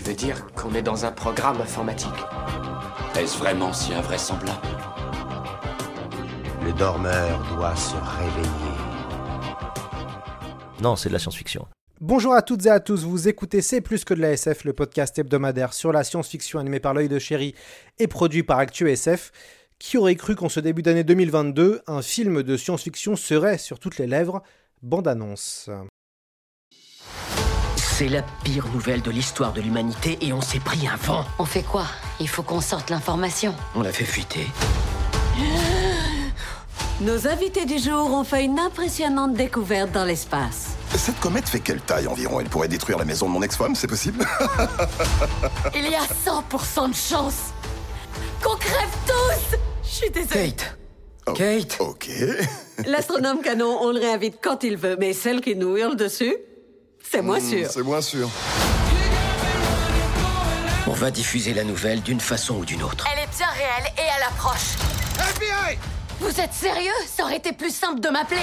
Tu veux dire qu'on est dans un programme informatique Est-ce vraiment si invraisemblable Le dormeur doit se réveiller. Non, c'est de la science-fiction. Bonjour à toutes et à tous, vous écoutez C'est plus que de la SF, le podcast hebdomadaire sur la science-fiction animé par l'œil de chéri et produit par Actu SF. Qui aurait cru qu'en ce début d'année 2022, un film de science-fiction serait sur toutes les lèvres Bande-annonce? C'est la pire nouvelle de l'histoire de l'humanité et on s'est pris un vent. On fait quoi? Il faut qu'on sorte l'information. On l'a fait fuiter. Nos invités du jour ont fait une impressionnante découverte dans l'espace. Cette comète fait quelle taille environ? Elle pourrait détruire la maison de mon ex-femme, c'est possible? Il y a 100% de chance qu'on crève tous Je suis désolée. Kate Oh, Kate Ok. L'astronome canon, on le réinvite quand il veut, mais celle qui nous hurle dessus, c'est moins Hmm, sûr. C'est moins sûr. On va diffuser la nouvelle d'une façon ou d'une autre. Elle est bien réelle et à l'approche. FBI Vous êtes sérieux? Ça aurait été plus simple de m'appeler.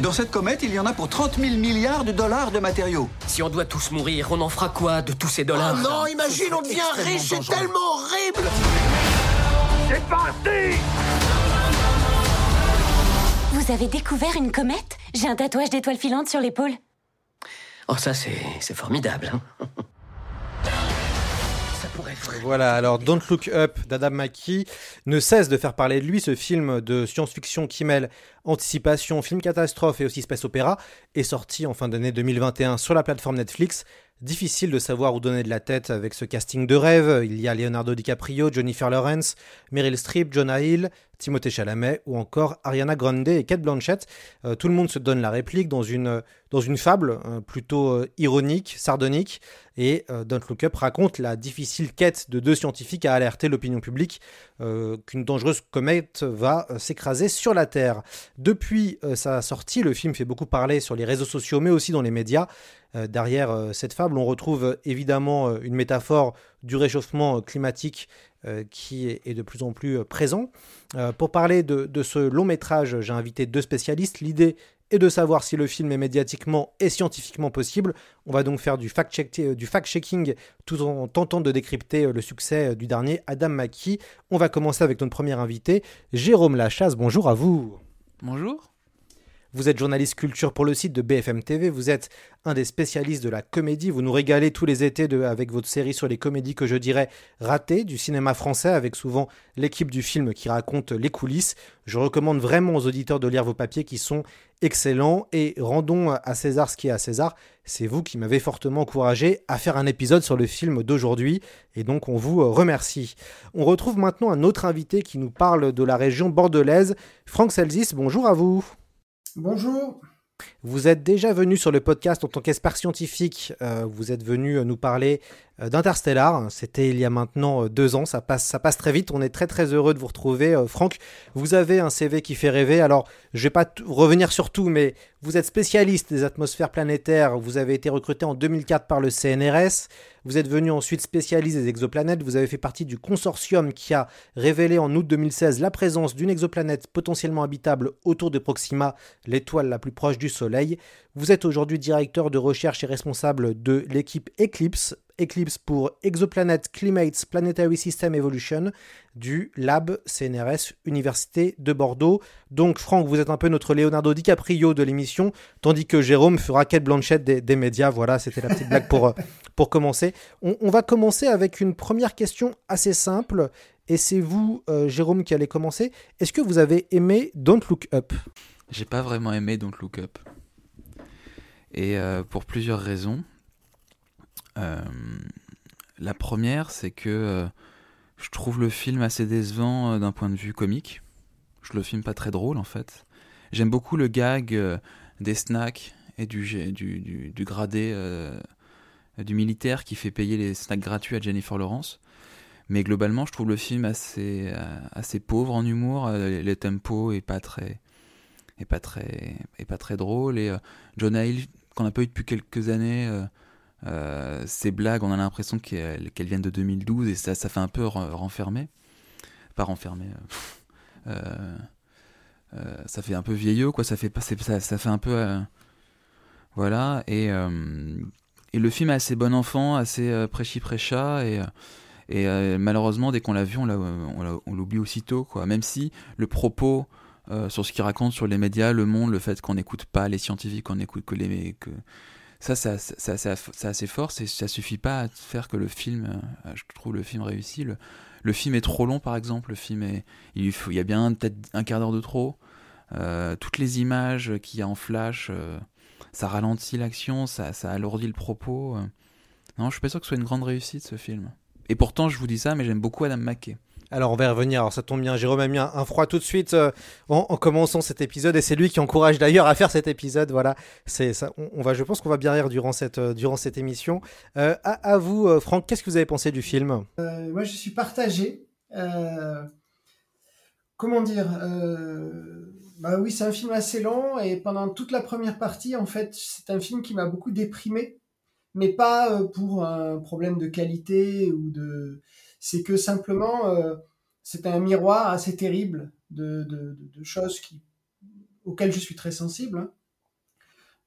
Dans cette comète, il y en a pour 30 000 milliards de dollars de matériaux. Si on doit tous mourir, on en fera quoi de tous ces dollars? Oh non, imagine, on devient riche, c'est tellement horrible Vous avez découvert une comète? J'ai un tatouage d'étoile filante sur l'épaule. Oh, ça, c'est formidable. hein. Voilà, alors Don't Look Up d'Adam McKee ne cesse de faire parler de lui. Ce film de science-fiction qui mêle anticipation, film catastrophe et aussi space opéra est sorti en fin d'année 2021 sur la plateforme Netflix. Difficile de savoir où donner de la tête avec ce casting de rêve. Il y a Leonardo DiCaprio, Jennifer Lawrence, Meryl Streep, Jonah Hill, Timothée Chalamet ou encore Ariana Grande et Kate Blanchett. Euh, tout le monde se donne la réplique dans une, fable euh, plutôt euh, ironique, sardonique. Et Don't Look Up raconte la difficile quête de deux scientifiques à alerter l'opinion publique qu'une dangereuse comète va s'écraser sur la Terre. Depuis sa sortie, le film fait beaucoup parler sur les réseaux sociaux, mais aussi dans les médias. Derrière cette fable, on retrouve évidemment une métaphore du réchauffement climatique qui est, de plus en plus euh, présent. Euh, pour parler de, ce long métrage, j'ai invité deux spécialistes. L'idée est de savoir si le film est médiatiquement et scientifiquement possible. On va donc faire du fact-check- euh, du fact-checking tout en tentant de décrypter euh, le succès euh, du dernier, Adam McKee. On va commencer avec notre premier invité, Jérôme Lachasse. Bonjour à vous. Bonjour. Vous êtes journaliste culture pour le site de BFM TV, vous êtes un des spécialistes de la comédie, vous nous régalez tous les étés avec votre série sur les comédies que je dirais ratées du cinéma français, avec souvent l'équipe du film qui raconte les coulisses. Je recommande vraiment aux auditeurs de lire vos papiers qui sont excellents et rendons à César ce qui est à César. C'est vous qui m'avez fortement encouragé à faire un épisode sur le film d'aujourd'hui et donc on vous remercie. On retrouve maintenant un autre invité qui nous parle de la région bordelaise, Franck Selzis, bonjour à vous. Bonjour. Vous êtes déjà venu sur le podcast en tant qu'expert scientifique. euh, vous êtes venu nous parler d'Interstellar. C'était il y a maintenant euh, deux ans. Ça passe, ça passe très vite. On est très très heureux de vous retrouver. Euh, Franck, vous avez un CV qui fait rêver. Alors, je vais pas revenir sur tout, mais vous êtes spécialiste des atmosphères planétaires. Vous avez été recruté en 2004 par le CNRS. Vous êtes venu ensuite spécialiste des exoplanètes. Vous avez fait partie du consortium qui a révélé en août 2016 la présence d'une exoplanète potentiellement habitable autour de Proxima, l'étoile la plus proche du Soleil. Vous êtes aujourd'hui directeur de recherche et responsable de l'équipe Eclipse, Eclipse pour Exoplanet Climates Planetary System Evolution du Lab CNRS Université de Bordeaux. Donc Franck, vous êtes un peu notre Leonardo DiCaprio de l'émission, tandis que Jérôme fera Kate Blanchett des, médias. Voilà, c'était la petite blague pour, euh, pour commencer. On, on va commencer avec une première question assez simple. Et c'est vous, euh, Jérôme, qui allez commencer. Est-ce que vous avez aimé Don't Look Up? J'ai pas vraiment aimé Don't Look Up. Et euh, pour plusieurs raisons. Euh, la première, c'est que euh, je trouve le film assez décevant euh, d'un point de vue comique. Je le film pas très drôle en fait. J'aime beaucoup le gag des snacks et du, du, du, du gradé du militaire qui fait payer les snacks gratuits à Jennifer Lawrence. Mais globalement, je trouve le film assez, assez pauvre en humour. Le tempo est pas très, est pas très, est pas très drôle. Et euh, Jonah Hill, qu'on n'a pas eu depuis quelques années, ses blagues, on a l'impression qu'elles viennent de 2012 et ça, ça fait un peu renfermer. Pas renfermer. ça fait un peu vieillot, quoi. Ça fait, ça, ça fait un peu. voilà. Et, et le film est assez bon enfant, assez prêchi-prêcha. Et et euh, malheureusement, dès qu'on l'a vu, on l'oublie aussitôt, quoi. Même si le propos euh, sur ce qu'il raconte sur les médias, le monde, le fait qu'on n'écoute pas les scientifiques, qu'on n'écoute que les. Que... Ça, c'est assez fort, ça suffit pas à faire que le film, euh, je trouve le film réussi. Le, film est trop long, par exemple. Le film est, il, faut, il y a bien peut-être un quart d'heure de trop. toutes les images qu'il y a en flash, ça ralentit l'action, ça, ça alourdit le propos. Non, je suis pas sûr que ce soit une grande réussite ce film. Et pourtant, je vous dis ça, mais j'aime beaucoup Adam McKay. Alors on va y revenir, alors ça tombe bien, Jérôme a mis un, froid tout de suite euh, en, commençant cet épisode et c'est lui qui encourage d'ailleurs à faire cet épisode. Voilà, c'est ça. On, va, je pense qu'on va bien rire durant cette euh, durant cette émission. Euh, à, vous, Franck, qu'est-ce que vous avez pensé du film? Moi, je suis partagé. comment dire Bah oui, c'est un film assez long et pendant toute la première partie, en fait, c'est un film qui m'a beaucoup déprimé mais pas pour un problème de qualité ou de. C'est que simplement, euh, c'est un miroir assez terrible de, choses auxquelles je suis très sensible. Hein.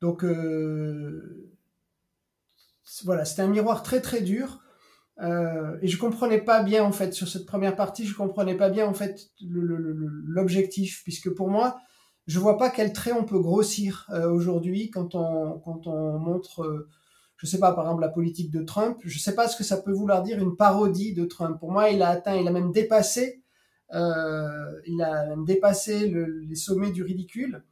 Donc, euh, voilà, c'était un miroir très très dur. Euh, et je comprenais pas bien en fait sur cette première partie, je comprenais pas bien en fait l'objectif, puisque pour moi, je vois pas quel trait on peut grossir aujourd'hui quand on quand on montre je sais pas, par exemple, la politique de Trump, je sais pas ce que ça peut vouloir dire une parodie de Trump. Pour moi, il a atteint, il a même dépassé, euh, il a dépassé les sommets du ridicule.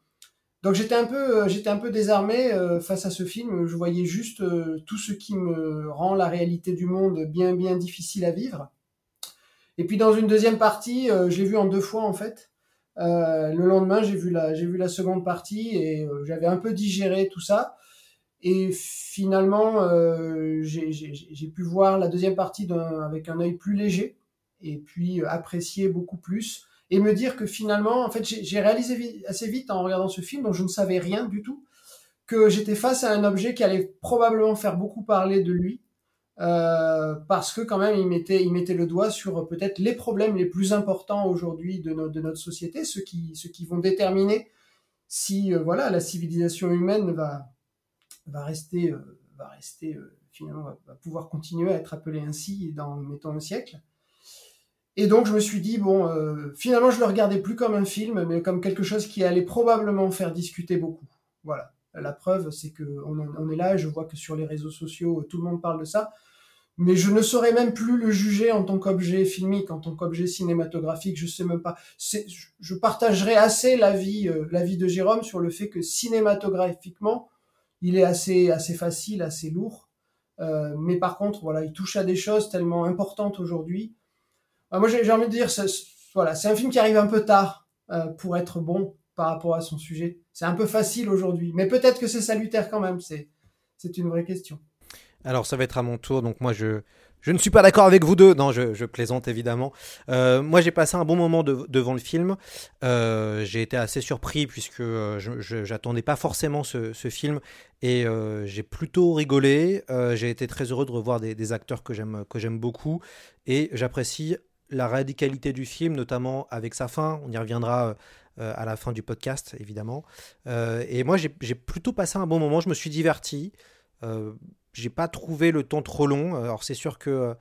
Donc j'étais un peu, euh, j'étais un peu désarmé euh, face à ce film. Je voyais juste tout ce qui me rend la réalité du monde bien, bien difficile à vivre. Et puis dans une deuxième partie, je l'ai vu en deux fois en fait. le lendemain, j'ai vu la, j'ai vu la seconde partie et j'avais un peu digéré tout ça. Et finalement, euh, j'ai pu voir la deuxième partie avec un œil plus léger et puis euh, apprécier beaucoup plus et me dire que finalement, en fait, j'ai réalisé assez vite en regardant ce film dont je ne savais rien du tout que j'étais face à un objet qui allait probablement faire beaucoup parler de lui euh, parce que quand même il mettait, le doigt sur peut-être les problèmes les plus importants aujourd'hui de, notre société, ceux qui vont déterminer si voilà la civilisation humaine va va rester, euh, va rester euh, finalement, va, pouvoir continuer à être appelé ainsi dans, mettons, un siècle. Et donc je me suis dit, bon, euh, finalement je le regardais plus comme un film, mais comme quelque chose qui allait probablement faire discuter beaucoup. Voilà. La preuve, c'est que on, est là, je vois que sur les réseaux sociaux, tout le monde parle de ça. Mais je ne saurais même plus le juger en tant qu'objet filmique, en tant qu'objet cinématographique. Je sais même pas. Je partagerai assez l'avis, l'avis de Jérôme sur le fait que cinématographiquement, il est assez, assez facile, assez lourd. Euh, mais par contre, voilà, il touche à des choses tellement importantes aujourd'hui. Euh, moi, j'ai envie de dire, voilà, c'est un film qui arrive un peu tard euh, pour être bon par rapport à son sujet. C'est un peu facile aujourd'hui, mais peut-être que c'est salutaire quand même. C'est, c'est une vraie question. Alors, ça va être à mon tour. Donc, moi, je, je ne suis pas d'accord avec vous deux. Non, je, plaisante évidemment. Euh, moi, j'ai passé un bon moment devant le film. Euh, j'ai été assez surpris puisque euh, je j'attendais pas forcément ce, film et j'ai plutôt rigolé. j'ai été très heureux de revoir des, acteurs que j'aime que j'aime beaucoup et j'apprécie la radicalité du film, notamment avec sa fin. On y reviendra. à la fin du podcast, évidemment. et moi, j'ai plutôt passé un bon moment. Je me suis diverti j'ai pas trouvé le temps trop long. Alors c'est sûr que euh,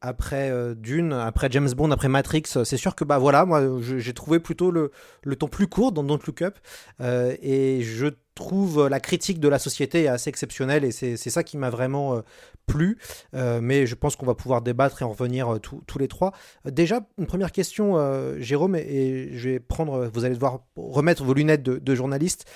après euh, Dune, après James Bond, après Matrix, euh, c'est sûr que bah voilà, moi j'ai trouvé plutôt le, le, temps plus court dans Don't Look Up et je trouve la critique de la société assez exceptionnelle et c'est ça qui m'a vraiment plus, euh, mais je pense qu'on va pouvoir débattre et en revenir euh, tous les trois. Euh, déjà, une première question, Jérôme, et, je vais prendre, vous allez devoir remettre vos lunettes de, journaliste.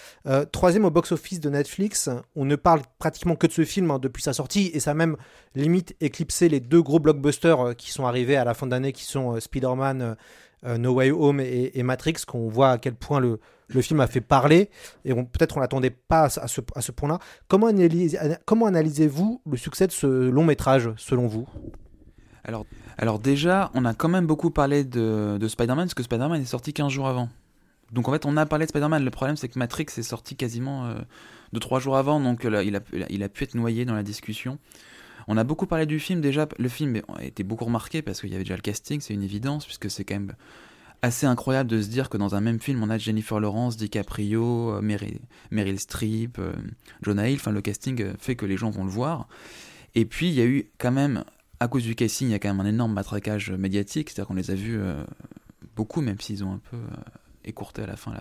troisième au box-office de Netflix, on ne parle pratiquement que de ce film hein, depuis sa sortie, et ça a même limite éclipsé les deux gros blockbusters qui sont arrivés à la fin d'année, qui sont Spider-Man No Way Home et, Matrix, qu'on voit à quel point le, le film a fait parler, et peut-être on l'attendait pas à ce, à ce point-là. Comment, analysez-vous le succès de ce long métrage, selon vous? Alors, alors déjà, on a quand même beaucoup parlé de, de Spider-Man, parce que Spider-Man est sorti 15 jours avant. Donc en fait, on a parlé de Spider-Man. Le problème, c'est que Matrix est sorti quasiment 2-3 jours avant, donc là, il, a, il a pu être noyé dans la discussion. On a beaucoup parlé du film déjà. Le film a été beaucoup remarqué parce qu'il y avait déjà le casting, c'est une évidence, puisque c'est quand même assez incroyable de se dire que dans un même film, on a Jennifer Lawrence, DiCaprio, euh, Meryl, Meryl Streep, euh, Jonah Hill. Enfin, le casting euh, fait que les gens vont le voir. Et puis, il y a eu quand même, à cause du casting, il y a quand même un énorme matraquage médiatique. C'est-à-dire qu'on les a vus beaucoup, même s'ils ont un peu écourté à la fin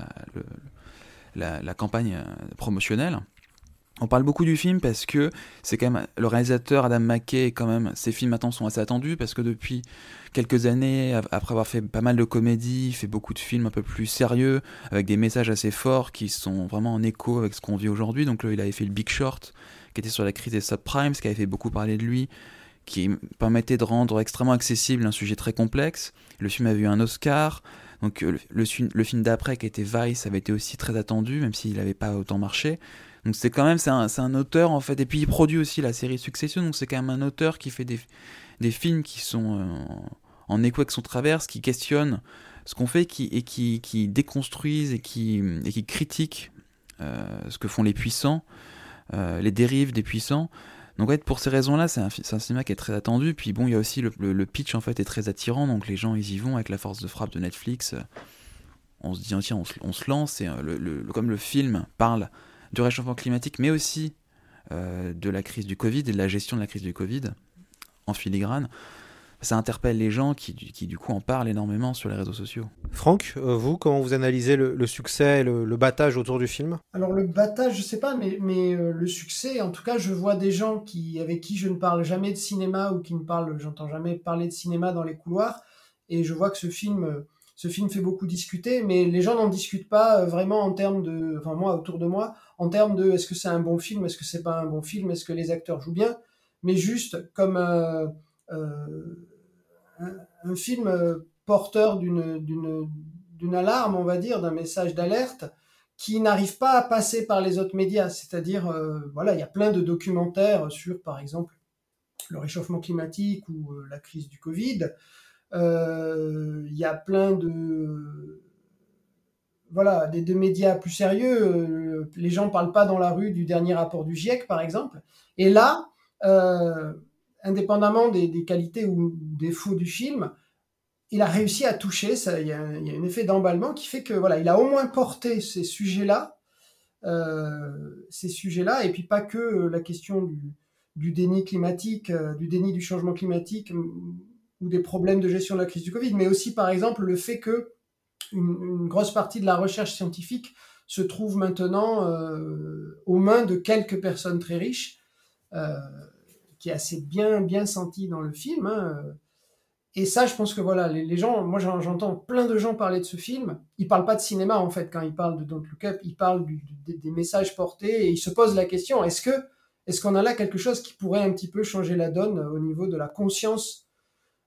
la, la campagne promotionnelle. On parle beaucoup du film parce que c'est quand même le réalisateur Adam McKay quand même ses films maintenant sont assez attendus parce que depuis quelques années après avoir fait pas mal de comédies, il fait beaucoup de films un peu plus sérieux avec des messages assez forts qui sont vraiment en écho avec ce qu'on vit aujourd'hui. Donc il avait fait le Big Short qui était sur la crise des subprimes, ce qui avait fait beaucoup parler de lui, qui permettait de rendre extrêmement accessible un sujet très complexe. Le film a eu un Oscar. Donc le, le film d'après qui était Vice avait été aussi très attendu même s'il n'avait pas autant marché. Donc c'est quand même c'est un, un, auteur en fait et puis il produit aussi la série Succession donc c'est quand même un auteur qui fait des, des films qui sont euh, en écho avec son traverse, qui questionnent ce qu'on fait qui, et qui, qui déconstruisent et qui, et qui critiquent euh, ce que font les puissants, euh, les dérives des puissants. Donc en fait, pour ces raisons-là, c'est un, un, cinéma qui est très attendu. Puis bon, il y a aussi le, le, pitch en fait est très attirant, donc les gens ils y vont avec la force de frappe de Netflix. On se dit tiens, on se, on se lance et le, comme le film parle du réchauffement climatique, mais aussi euh, de la crise du Covid et de la gestion de la crise du Covid en filigrane, ça interpelle les gens qui, qui, du coup en parlent énormément sur les réseaux sociaux. Franck, euh, vous, comment vous analysez le, succès et le, battage autour du film? Alors le battage, je sais pas, mais, mais euh, le succès, en tout cas, je vois des gens qui, avec qui je ne parle jamais de cinéma ou qui ne parlent, j'entends jamais parler de cinéma dans les couloirs, et je vois que ce film ce film fait beaucoup discuter, mais les gens n'en discutent pas vraiment en termes de, enfin moi autour de moi, en termes de est-ce que c'est un bon film, est-ce que c'est pas un bon film, est-ce que les acteurs jouent bien, mais juste comme euh, euh, un, film porteur d'une alarme, on va dire, d'un message d'alerte qui n'arrive pas à passer par les autres médias. C'est-à-dire, voilà, il y a plein de documentaires sur, par exemple, le réchauffement climatique ou la crise du Covid. Euh, il y a plein de voilà, des, de médias plus sérieux. Euh, les gens parlent pas dans la rue du dernier rapport du GIEC, par exemple. Et là, euh, indépendamment des, qualités ou défauts du film, il a réussi à toucher. Ça, il y a, un effet d'emballement qui fait que voilà, il a au moins porté ces sujets-là, ces sujets-là, et puis pas que la question du, du déni climatique, du déni du changement climatique ou des problèmes de gestion de la crise du Covid, mais aussi par exemple le fait que une, grosse partie de la recherche scientifique se trouve maintenant euh, aux mains de quelques personnes très riches, euh, qui est assez bien bien senti dans le film. Hein. Et ça, je pense que voilà, les, gens, moi j'entends plein de gens parler de ce film. Ils parlent pas de cinéma en fait quand ils parlent de Don't Look Up, ils parlent des messages portés et ils se posent la question est-ce est-ce qu'on a là quelque chose qui pourrait un petit peu changer la donne au niveau de la conscience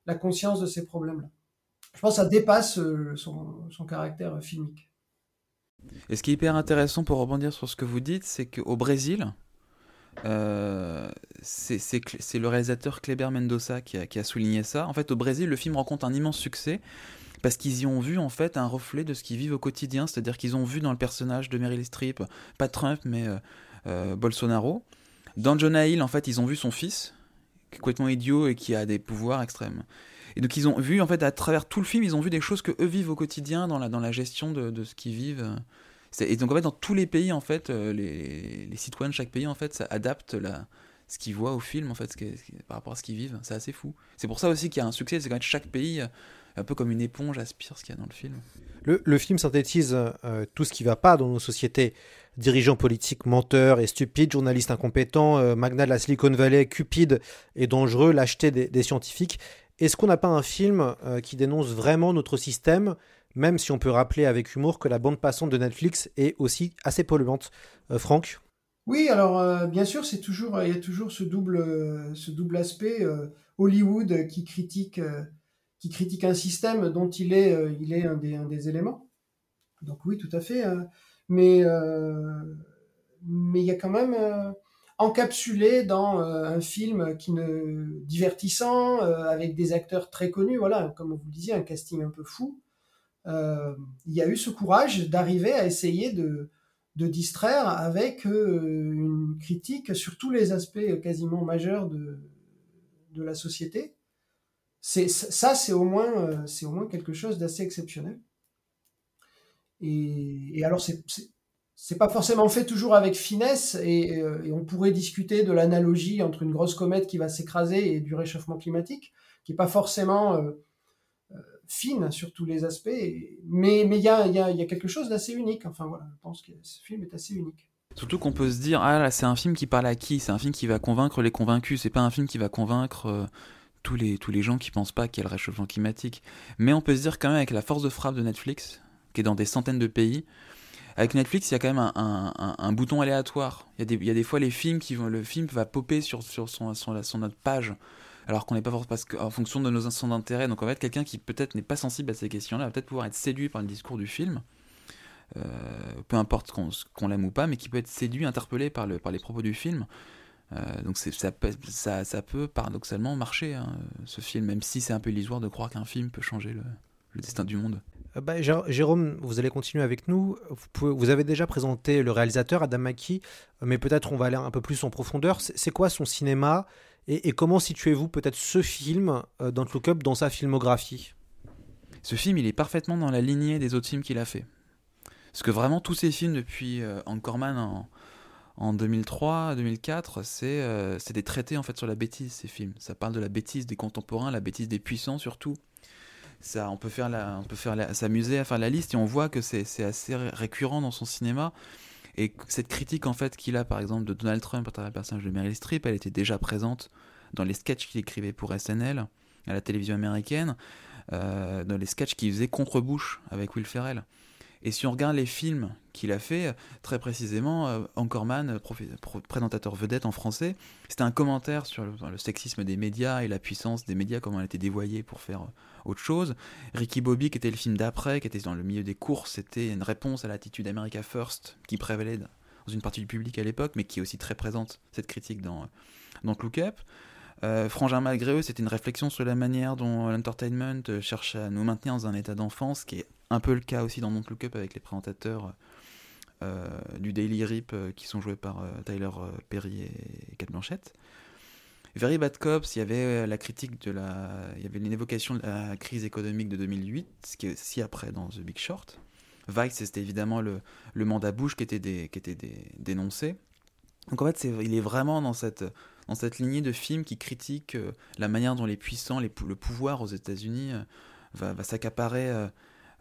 la conscience de ces problèmes-là? Je pense que ça dépasse euh, son, caractère filmique. Et ce qui est hyper intéressant pour rebondir sur ce que vous dites, c'est qu'au Brésil, euh, c'est le réalisateur Kleber Mendoza qui a, souligné ça. En fait, au Brésil, le film rencontre un immense succès parce qu'ils y ont vu en fait un reflet de ce qu'ils vivent au quotidien, c'est-à-dire qu'ils ont vu dans le personnage de Meryl Streep, pas Trump mais euh, Bolsonaro. Dans Jonah Hill, en fait, ils ont vu son fils, complètement idiot et qui a des pouvoirs extrêmes. Et donc ils ont vu, en fait, à travers tout le film, ils ont vu des choses que eux vivent au quotidien dans la, dans la gestion de, de ce qu'ils vivent. Et donc en fait, dans tous les pays, en fait, euh, les, les citoyens de chaque pays, en fait, ça adapte ce qu'ils voient au film, en fait, par rapport à ce qu'ils vivent. C'est assez fou. C'est pour ça aussi qu'il y a un succès, c'est quand même chaque pays, un peu comme une éponge, aspire ce qu'il y a dans le film. Le, le film synthétise euh, tout ce qui va pas dans nos sociétés dirigeants politiques menteurs et stupides, journalistes incompétents, euh, magnats de la Silicon Valley, cupides et dangereux, lâcheté des, scientifiques. Est-ce qu'on n'a pas un film euh, qui dénonce vraiment notre système, même si on peut rappeler avec humour que la bande passante de Netflix est aussi assez polluante euh, Franck? Oui, alors bien sûr, c'est toujours, il y a toujours ce double, aspect Hollywood qui critique, qui critique un système dont il est, euh, un, des, éléments. Donc oui, tout à fait. euh, mais euh, mais il y a quand même euh, encapsulé dans euh, un film qui ne divertissant euh, avec des acteurs très connus. Voilà, comme vous le disiez, un casting un peu fou. Euh, il y a eu ce courage d'arriver à essayer de de distraire avec une critique sur tous les aspects quasiment majeurs de, de la société. C'est, ça, c'est au, moins, c'est au moins quelque chose d'assez exceptionnel. Et alors, c'est, c'est, pas forcément fait toujours avec finesse, et, euh, et on pourrait discuter de l'analogie entre une grosse comète qui va s'écraser et du réchauffement climatique, qui est pas forcément euh, euh, fine sur tous les aspects, mais il y a, y, a, quelque chose d'assez unique. Enfin voilà, je pense que ce film est assez unique. Surtout qu'on peut se dire, ah là, c'est un film qui parle à qui? C'est un film qui va convaincre les convaincus. C'est pas un film qui va convaincre tous, les, tous les gens qui pensent pas qu'il y a le réchauffement climatique. Mais on peut se dire quand même, avec la force de frappe de Netflix, qui est dans des centaines de pays, avec Netflix, il y a quand même un, bouton aléatoire. Il y, a des, fois les films qui vont, le film va popper sur, notre page, alors qu'on n'est pas parce en fonction de nos centres d'intérêt. Donc en fait, quelqu'un qui peut-être n'est pas sensible à ces questions-là va peut-être pouvoir être séduit par le discours du film. Euh, peu importe qu'on l'aime ou pas, mais qui peut être séduit, interpellé par, le, par les propos du film. Euh, donc ça, peut- paradoxalement marcher, hein, ce film, même si c'est un peu illusoire de croire qu'un film peut changer le destin du monde. Euh, bah, Jé- Jérôme, vous allez continuer avec nous. Vous, avez déjà présenté le réalisateur Adam McKee, euh, mais peut-être on va aller un peu plus en profondeur. C'est quoi son cinéma et, comment situez-vous peut-être ce film euh, dans Look Up dans sa filmographie? Ce film, il est parfaitement dans la lignée des autres films qu'il a fait. Parce que vraiment, tous ces films depuis euh, Anchorman en, en 2003-2004, c'est euh, c'est des traités en fait sur la bêtise, ces films. Ça parle de la bêtise des contemporains, la bêtise des puissants surtout. On peut faire on peut faire s'amuser à faire la liste et on voit que c'est assez ré- récurrent dans son cinéma. Et cette critique en fait qu'il a par exemple de Donald Trump à travers le personnage de Meryl Streep, elle était déjà présente dans les sketchs qu'il écrivait pour SNL à la télévision américaine, euh, dans les sketchs qu'il faisait contre Bush avec Will Ferrell. Et si on regarde les films qu'il a fait, très précisément, euh, Anchorman, euh, présentateur vedette en français, c'était un commentaire sur le, le sexisme des médias et la puissance des médias, comment elle était dévoyée pour faire autre chose. Ricky Bobby, qui était le film d'après, qui était dans le milieu des courses, c'était une réponse à l'attitude America First qui prévalait dans une partie du public à l'époque, mais qui est aussi très présente, cette critique, dans, dans Look Up. Euh, Frangin malgré eux, c'était une réflexion sur la manière dont l'entertainment cherche à nous maintenir dans un état d'enfance, qui est un peu le cas aussi dans Don't Look Up avec les présentateurs euh, du Daily Rip euh, qui sont joués par euh, Tyler Perry et Kate Blanchett. Very Bad Cops, il y avait euh, la critique de la, il y avait une évocation de la crise économique de 2008, ce qui est aussi après dans The Big Short. Vice, c'était évidemment le, le mandat Bush qui était, qui était dénoncé. Donc en fait, il est vraiment dans cette, dans cette lignée de films qui critiquent euh, la manière dont les puissants, le pouvoir aux États-Unis euh, va, s'accaparer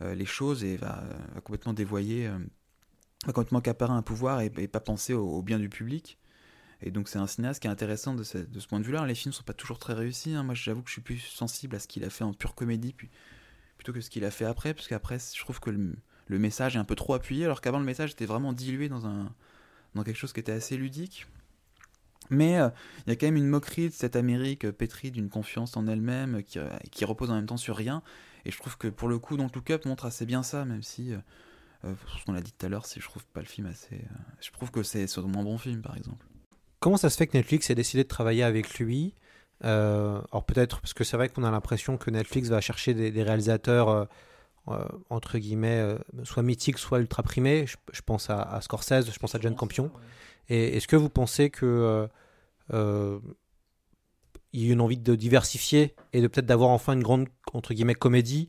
les choses et va, complètement dévoyer, complètement accaparer un pouvoir et, et pas penser au bien du public. Et donc c'est un cinéaste qui est intéressant de ce, point de vue-là. Les films sont pas toujours très réussis. hein. Moi, j'avoue que je suis plus sensible à ce qu'il a fait en pure comédie plutôt que ce qu'il a fait après, parce qu'après, je trouve que le, message est un peu trop appuyé, alors qu'avant le message était vraiment dilué dans quelque chose qui était assez ludique. Mais euh, il y a quand même une moquerie de cette Amérique euh, pétrie d'une confiance en elle-même euh, qui, repose en même temps sur rien. Et je trouve que pour le coup, donc Look Up montre assez bien ça, même si, euh, euh, ce qu'on a dit tout à l'heure, je trouve pas le film assez. je trouve que c'est c'est un bon film, par exemple. Comment ça se fait que Netflix ait décidé de travailler avec lui Euh, Alors peut-être parce que c'est vrai qu'on a l'impression que Netflix va chercher des, des réalisateurs euh, euh, entre guillemets euh, soit mythiques, soit ultra primés. Je, je pense à, à Scorsese, je pense à John Campion. Et est-ce que vous pensez que il y a une envie de diversifier et de peut-être d'avoir enfin une grande entre guillemets comédie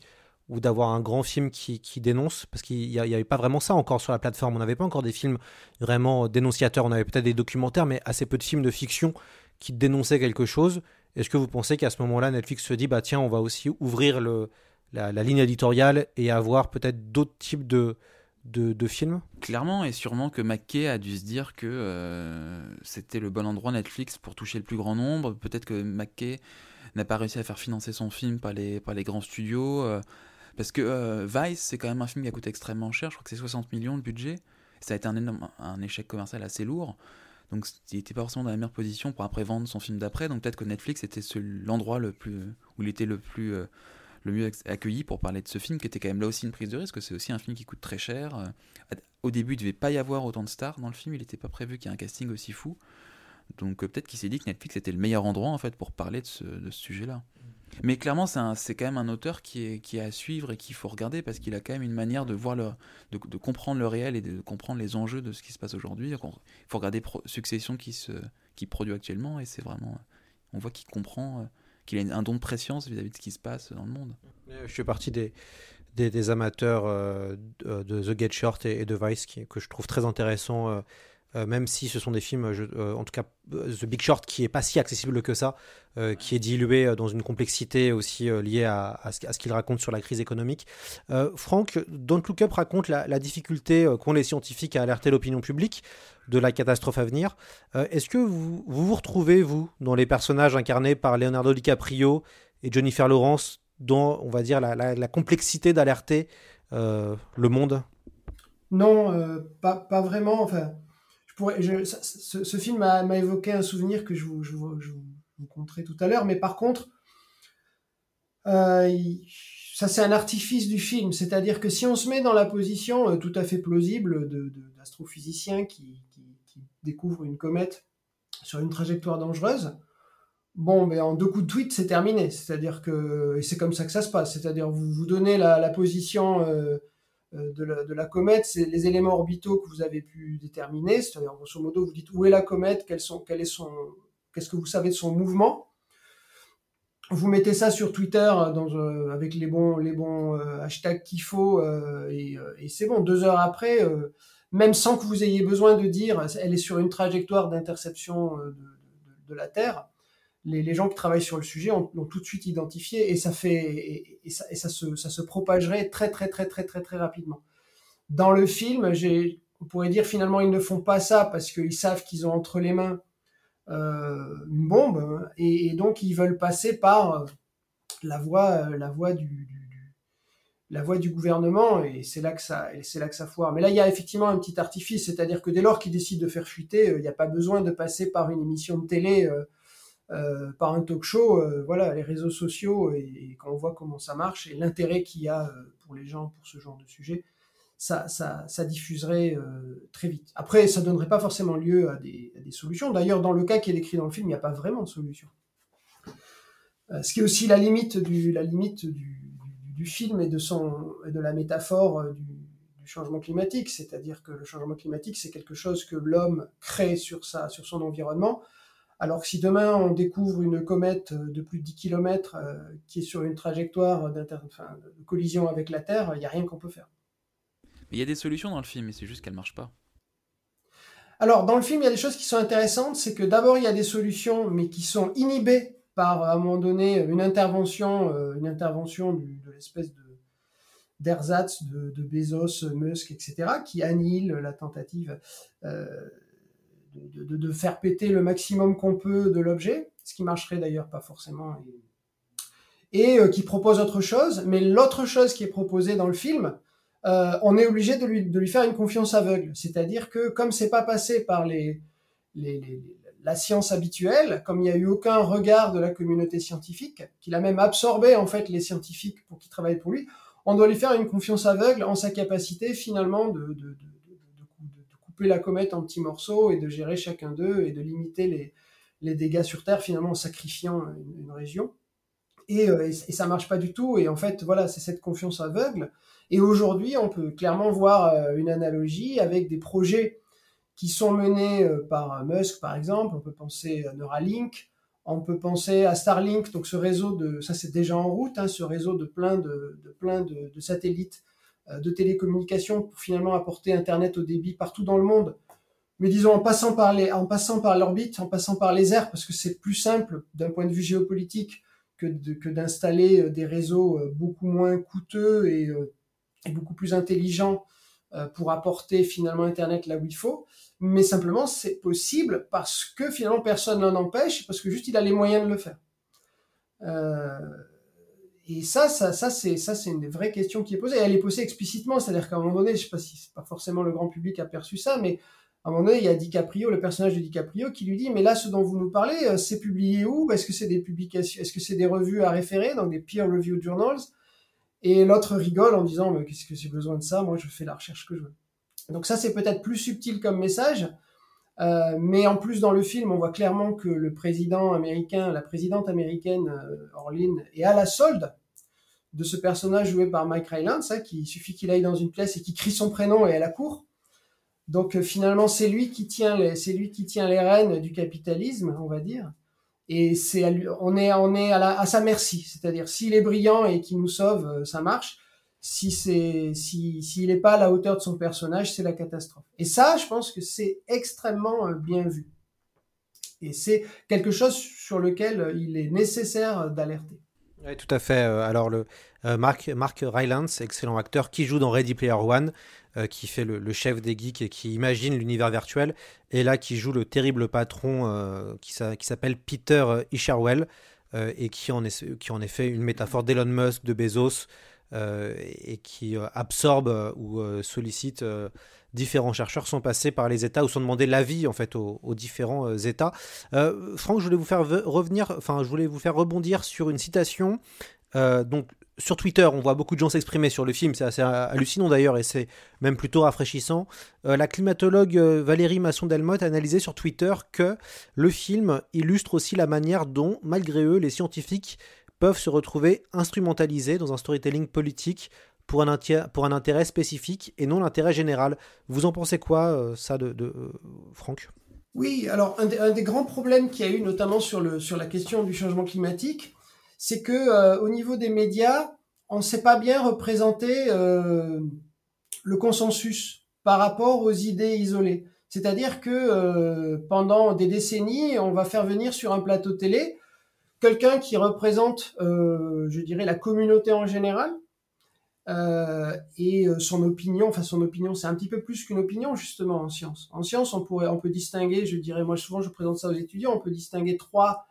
ou d'avoir un grand film qui, qui dénonce parce qu'il n'y avait pas vraiment ça encore sur la plateforme on n'avait pas encore des films vraiment dénonciateurs on avait peut-être des documentaires mais assez peu de films de fiction qui dénonçaient quelque chose est-ce que vous pensez qu'à ce moment-là Netflix se dit bah tiens on va aussi ouvrir le, la, ligne éditoriale et avoir peut-être d'autres types de, de, de films? Clairement, et sûrement que McKay a dû se dire que euh, c'était le bon endroit Netflix pour toucher le plus grand nombre. Peut-être que McKay n'a pas réussi à faire financer son film par les, par les grands studios. euh, parce que euh, Vice, c'est quand même un film qui a coûté extrêmement cher. Je crois que c'est 60 millions de budget. Ça a été un, énorme, un échec commercial assez lourd. Donc il n'était pas forcément dans la meilleure position pour après vendre son film d'après. Donc peut-être que Netflix était l'endroit le plus où il était le plus euh, le mieux accueilli pour parler de ce film, qui était quand même là aussi une prise de risque. C'est aussi un film qui coûte très cher. Euh, au début, il devait pas y avoir autant de stars dans le film. Il n'était pas prévu qu'il y ait un casting aussi fou. Donc peut-être qu'il s'est dit que Netflix était le meilleur endroit en fait pour parler de ce sujet-là. Mais clairement, c'est quand même un auteur qui est, à suivre et qu'il faut regarder parce qu'il a quand même une manière de voir de, comprendre le réel et de comprendre les enjeux de ce qui se passe aujourd'hui. Il faut regarder Succession qui, se, qui produit actuellement et c'est vraiment. On voit qu'il comprend, euh, qu'il a un don de préscience vis-à-vis de ce qui se passe dans le monde. Je fais partie des, des, amateurs euh, de, The Get Short et, de Vice que je trouve très intéressant. Euh, euh, même si ce sont des films, euh, en tout cas The Big Short, qui est pas si accessible que ça, euh, qui est dilué dans une complexité aussi liée à, ce, qu'il raconte sur la crise économique. Franck, Don't Look Up raconte la, difficulté qu'ont les scientifiques à alerter l'opinion publique de la catastrophe à venir. Est-ce que vous, vous, retrouvez, vous, dans les personnages incarnés par Leonardo DiCaprio et Jennifer Lawrence, dans, on va dire, la, la complexité d'alerter le monde? Non, pas, pas, vraiment. Enfin, ce, film m'a évoqué un souvenir que je vous, je tout à l'heure, mais par contre, euh, ça c'est un artifice du film, c'est-à-dire que si on se met dans la position euh, tout à fait plausible d'astrophysicien qui, découvre une comète sur une trajectoire dangereuse, bon, ben, en deux coups de tweet, c'est terminé. C'est-à-dire que, et c'est comme ça que ça se passe, c'est-à-dire vous vous donnez la, position euh, euh, de la, comète, c'est les éléments orbitaux que vous avez pu déterminer. C'est-à-dire, grosso modo, vous dites où est la comète, qu'est-ce que vous savez de son mouvement? Vous mettez ça sur Twitter dans, euh, avec les bons, les bons euh, hashtags qu'il faut et, c'est bon. Deux heures après, même sans que vous ayez besoin de dire, elle est sur une trajectoire d'interception de, la Terre les, gens qui travaillent sur le sujet l'ont tout de suite identifié et ça fait et, ça, se, ça, se, propagerait très très très très très très rapidement. Dans le film, on pourrait dire finalement ils ne font pas ça parce qu'ils savent qu'ils ont entre les mains euh, une bombe hein, et, donc ils veulent passer par euh, la voie euh, la voie du, la du gouvernement et c'est là que ça c'est là que ça foire. Mais là il y a effectivement un petit artifice, c'est-à-dire que dès lors qu'ils décident de faire fuiter, il n'y a pas besoin de passer par une émission de télé par un talk show, euh, voilà, les réseaux sociaux et, quand on voit comment ça marche et l'intérêt qu'il y a euh, pour les gens pour ce genre de sujet, ça, ça, diffuserait très vite. Après, ça donnerait pas forcément lieu à des, solutions. D'ailleurs, dans le cas qui est décrit dans le film, il n'y a pas vraiment de solution. ce qui est aussi la limite du, film et de, la métaphore du, changement climatique, c'est-à-dire que le changement climatique, c'est quelque chose que l'homme crée sur son environnement, alors que si demain on découvre une comète de plus de 10 km euh, qui est sur une trajectoire de collision avec la Terre, il n'y a rien qu'on peut faire. il y a des solutions dans le film, mais c'est juste qu'elles ne marchent pas. Alors, dans le film, il y a des choses qui sont intéressantes. C'est que d'abord, il y a des solutions, mais qui sont inhibées par, à un moment donné, une intervention, euh, une intervention de l'espèce de d'ersatz de, Bezos, Musk, etc., qui annihile la tentative euh, de, faire péter le maximum qu'on peut de l'objet, ce qui marcherait d'ailleurs pas forcément, et, euh, qui propose autre chose. Mais l'autre chose qui est proposée dans le film, euh, on est obligé de lui, faire une confiance aveugle. C'est-à-dire que comme c'est pas passé par les, la science habituelle, comme il n'y a eu aucun regard de la communauté scientifique, qu'il a même absorbé en fait les scientifiques pour qu'ils travaillent pour lui, on doit lui faire une confiance aveugle en sa capacité finalement de, de la comète en petits morceaux et de gérer chacun d'eux et de limiter les, les, dégâts sur Terre finalement en sacrifiant une, région. Et, euh, et, ça marche pas du tout. Et en fait, voilà, c'est cette confiance aveugle. Et aujourd'hui, on peut clairement voir euh, une analogie avec des projets qui sont menés euh, par Musk, par exemple. On peut penser à Neuralink, on peut penser à Starlink, donc ce réseau de, ça c'est déjà en route, hein, ce réseau de plein de, plein de, satellites de télécommunications pour finalement apporter Internet au débit partout dans le monde. Mais disons en passant par les, en passant par l'orbite, en passant par les airs, parce que c'est plus simple d'un point de vue géopolitique que, que d'installer euh, des réseaux euh, beaucoup moins coûteux et, beaucoup plus intelligents pour apporter finalement Internet là où il faut. Mais simplement, c'est possible parce que finalement personne n'en empêche, parce que juste il a les moyens de le faire. Euh, et ça, ça, ça c'est ça, c'est une vraie question qui est posée. elle est posée explicitement, c'est-à-dire qu'à un moment donné, je sais pas si c'est pas forcément le grand public a perçu ça, mais À un moment donné, il y a DiCaprio, le personnage de DiCaprio, qui lui dit Mais là, ce dont vous nous parlez, euh, c'est publié où? Est-ce que c'est des publications Est-ce que c'est des revues à référer, donc des peer review journals? Et l'autre rigole en disant Mais qu'est-ce que j'ai besoin de ça? Moi, je fais la recherche que je veux. Donc, ça, c'est peut-être plus subtil comme message. Euh, mais en plus, dans le film, on voit clairement que le président américain, la présidente américaine, euh, Orlin, est à la solde de ce personnage joué par Mike Rylance, hein, qui suffit qu'il aille dans une pièce et qu'il crie son prénom et elle accourt. Donc euh, finalement, c'est lui qui tient les, c'est lui qui tient les rênes du capitalisme, on va dire. Et c'est on est à, à sa merci, c'est-à-dire s'il est brillant et qu'il nous sauve, ça marche si c'est si s'il n'est pas à la hauteur de son personnage, c'est la catastrophe. Et ça, je pense que c'est extrêmement euh, bien vu. Et c'est quelque chose sur lequel euh, il est nécessaire d'alerter. Oui, tout à fait. Euh, alors, le, Mark, Mark Rylance, excellent acteur, qui joue dans Ready Player One, qui fait le, chef des geeks et qui imagine l'univers virtuel, et là qui joue le terrible patron qui, qui s'appelle Peter Isherwell, et qui en, est, qui en est fait une métaphore d'Elon Musk, de Bezos, euh, et qui euh, absorbe euh, ou sollicite différents chercheurs sont passés par les États ou sont demandé l'avis en fait aux, différents États. Franck, je voulais vous faire revenir, enfin je voulais vous faire rebondir sur une citation. donc sur Twitter, on voit beaucoup de gens s'exprimer sur le film, c'est assez hallucinant d'ailleurs et c'est même plutôt rafraîchissant. la climatologue Valérie Masson-Delmotte a analysé sur Twitter que le film illustre aussi la manière dont, malgré eux, les scientifiques peuvent se retrouver instrumentalisés dans un storytelling politique pour un, pour un intérêt spécifique et non l'intérêt général. Vous en pensez quoi, euh, ça, de, euh, Franck? Oui, alors un, des grands problèmes qu'il y a eu, notamment sur, le, sur la question du changement climatique, c'est que euh, au niveau des médias, on ne sait pas bien représenter le consensus par rapport aux idées isolées. C'est-à-dire que pendant des décennies, on va faire venir sur un plateau télé quelqu'un qui représente, euh, je dirais, la communauté en général. Euh, et euh, son opinion, enfin son opinion, c'est un petit peu plus qu'une opinion justement en science. En science, on pourrait, on peut distinguer, je dirais, moi souvent je présente ça aux étudiants, on peut distinguer trois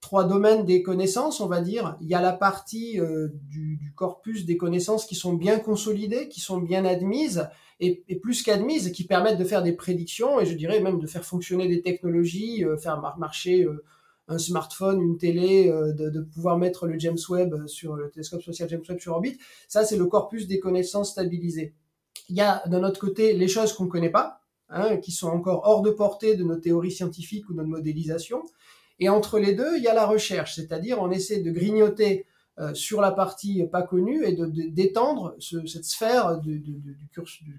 trois domaines des connaissances, on va dire. Il y a la partie du, corpus des connaissances qui sont bien consolidées, qui sont bien admises, et plus qu'admises, qui permettent de faire des prédictions, et je dirais même de faire fonctionner des technologies, faire marcher un smartphone, une télé, euh, de, pouvoir mettre le James Webb sur le télescope spatial James Webb sur orbite. Ça, c'est le corpus des connaissances stabilisées. Il y a d'un autre côté les choses qu'on ne connaît pas, hein, qui sont encore hors de portée de nos théories scientifiques ou de notre modélisation. Et entre les deux, il y a la recherche, c'est-à-dire on essaie de grignoter euh, sur la partie pas connue et de d'étendre cette sphère du,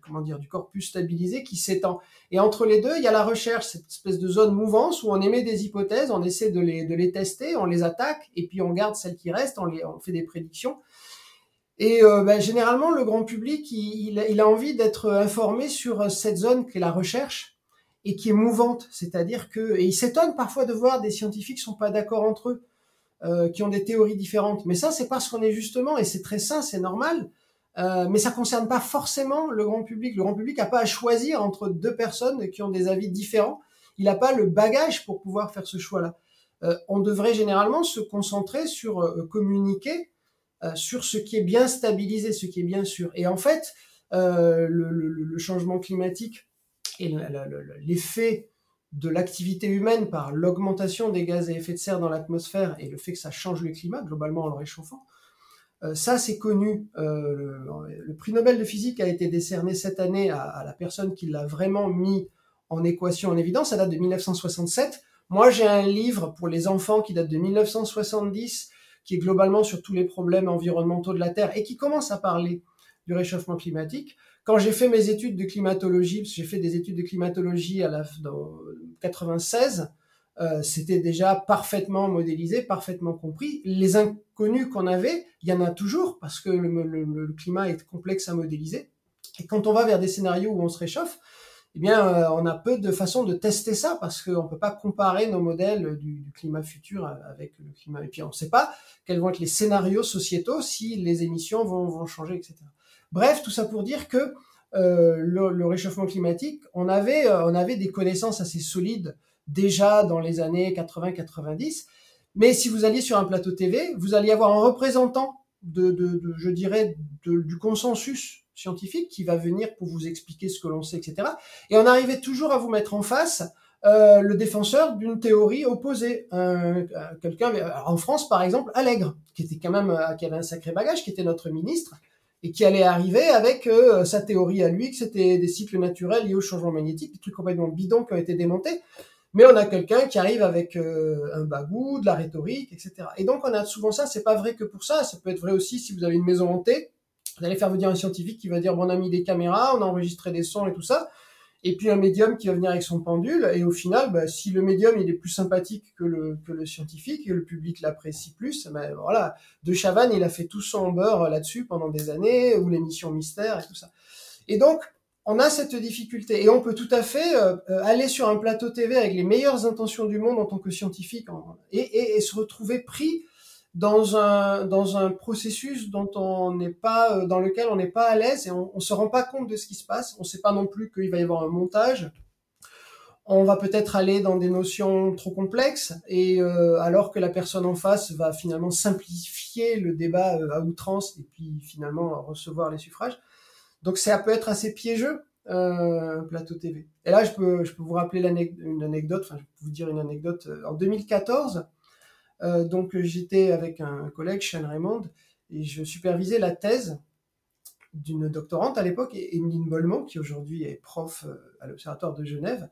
comment dire, du corpus stabilisé qui s'étend. Et entre les deux, il y a la recherche, cette espèce de zone mouvance où on émet des hypothèses, on essaie de les, de les tester, on les attaque et puis on garde celles qui restent, on, les, on fait des prédictions. Et euh, ben, généralement, le grand public, il, il a envie d'être informé sur cette zone qui est la recherche et qui est mouvante, c'est-à-dire que et il s'étonne parfois de voir des scientifiques qui sont pas d'accord entre eux. Euh, qui ont des théories différentes. Mais ça, c'est parce qu'on est justement, et c'est très sain, c'est normal, euh, mais ça concerne pas forcément le grand public. Le grand public n'a pas à choisir entre deux personnes qui ont des avis différents. Il n'a pas le bagage pour pouvoir faire ce choix-là. Euh, on devrait généralement se concentrer sur euh, communiquer euh, sur ce qui est bien stabilisé, ce qui est bien sûr. Et en fait, le, le, le, changement climatique et l'effet de l'activité humaine par l'augmentation des gaz à effet de serre dans l'atmosphère et le fait que ça change le climat globalement en le réchauffant. Euh, ça, c'est connu. Euh, le, prix Nobel de physique a été décerné cette année à, la personne qui l'a vraiment mis en équation, en évidence. Ça date de 1967. Moi, j'ai un livre pour les enfants qui date de 1970, qui est globalement sur tous les problèmes environnementaux de la Terre et qui commence à parler du réchauffement climatique. Quand j'ai fait mes études de climatologie, parce que j'ai fait des études de climatologie à la, dans 96, euh, c'était déjà parfaitement modélisé, parfaitement compris. Les inconnus qu'on avait, il y en a toujours parce que le, le, le, climat est complexe à modéliser. Et quand on va vers des scénarios où on se réchauffe, eh bien, euh, on a peu de façons de tester ça parce qu'on ne peut pas comparer nos modèles du, du, climat futur avec le climat. Et puis, on ne sait pas quels vont être les scénarios sociétaux si les émissions vont, vont changer, etc. Bref, tout ça pour dire que euh, le, réchauffement climatique, on avait, euh, on avait des connaissances assez solides déjà dans les années 80-90. Mais si vous alliez sur un plateau TV, vous alliez avoir un représentant de, je dirais, du consensus scientifique qui va venir pour vous expliquer ce que l'on sait, etc. Et on arrivait toujours à vous mettre en face euh, le défenseur d'une théorie opposée. Quelqu'un, en France par exemple, Allègre, qui était quand même, qui avait un sacré bagage, qui était notre ministre, et qui allait arriver avec euh, sa théorie à lui, que c'était des cycles naturels liés au changement magnétique, des trucs complètement bidons qui ont été démontés. Mais on a quelqu'un qui arrive avec euh, un bagou, de la rhétorique, etc. Et donc on a souvent ça, c'est pas vrai que pour ça, ça peut être vrai aussi si vous avez une maison hantée, vous allez faire venir un scientifique qui va dire, bon, on a mis des caméras, on a enregistré des sons et tout ça, et puis un médium qui va venir avec son pendule, et au final, bah, si le médium il est plus sympathique que le, que le scientifique, et le public l'apprécie plus, ben voilà, De Chavannes, il a fait tout son beurre là-dessus pendant des années, ou l'émission Mystère et tout ça. Et donc, on a cette difficulté et on peut tout à fait euh, aller sur un plateau TV avec les meilleures intentions du monde en tant que scientifique et, et, et, se retrouver pris dans un dans un processus dont on n'est pas euh, dans lequel on n'est pas à l'aise et on, on se rend pas compte de ce qui se passe. On sait pas non plus qu'il va y avoir un montage. On va peut-être aller dans des notions trop complexes et euh, alors que la personne en face va finalement simplifier le débat euh, à outrance et puis finalement recevoir les suffrages. Donc ça peut être assez piégeux, euh, plateau TV. Et là, je peux, je peux vous rappeler une anecdote, enfin, je peux vous dire une anecdote. En 2014, euh, donc j'étais avec un collègue, Sean Raymond, et je supervisais la thèse d'une doctorante à l'époque, Emeline Bollemont, qui aujourd'hui est prof euh, à l'Observatoire de Genève.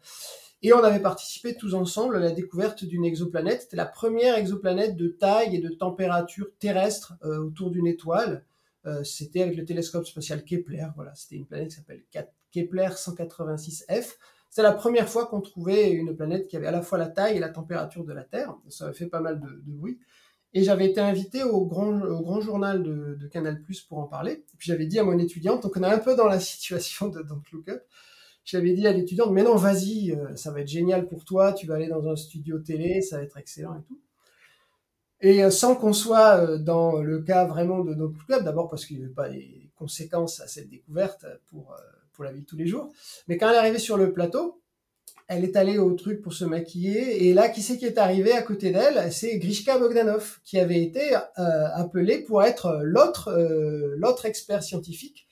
Et on avait participé tous ensemble à la découverte d'une exoplanète. C'était la première exoplanète de taille et de température terrestre euh, autour d'une étoile. Euh, c'était avec le télescope spatial Kepler. Voilà, c'était une planète qui s'appelle Kepler 186f. C'est la première fois qu'on trouvait une planète qui avait à la fois la taille et la température de la Terre. Ça avait fait pas mal de, bruit. Et j'avais été invité au grand, journal de, Canal Plus pour en parler. Puis j'avais dit à mon étudiante, donc on est un peu dans la situation de Don't Look Up. J'avais dit à l'étudiante, mais non, vas-y, euh, ça va être génial pour toi, tu vas aller dans un studio télé, ça va être excellent et tout. Et euh, sans qu'on soit euh, dans le cas vraiment de Don't Look Up, d'abord parce qu'il n'y avait pas les conséquences à cette découverte pour, pour la vie de tous les jours. Mais quand elle est arrivée sur le plateau, elle est allée au truc pour se maquiller. Et là qui c'est qui est arrivé à côté d'elle? C'est Grishka Bogdanov qui avait été euh, appelé pour être l'autre euh, l'autre expert scientifique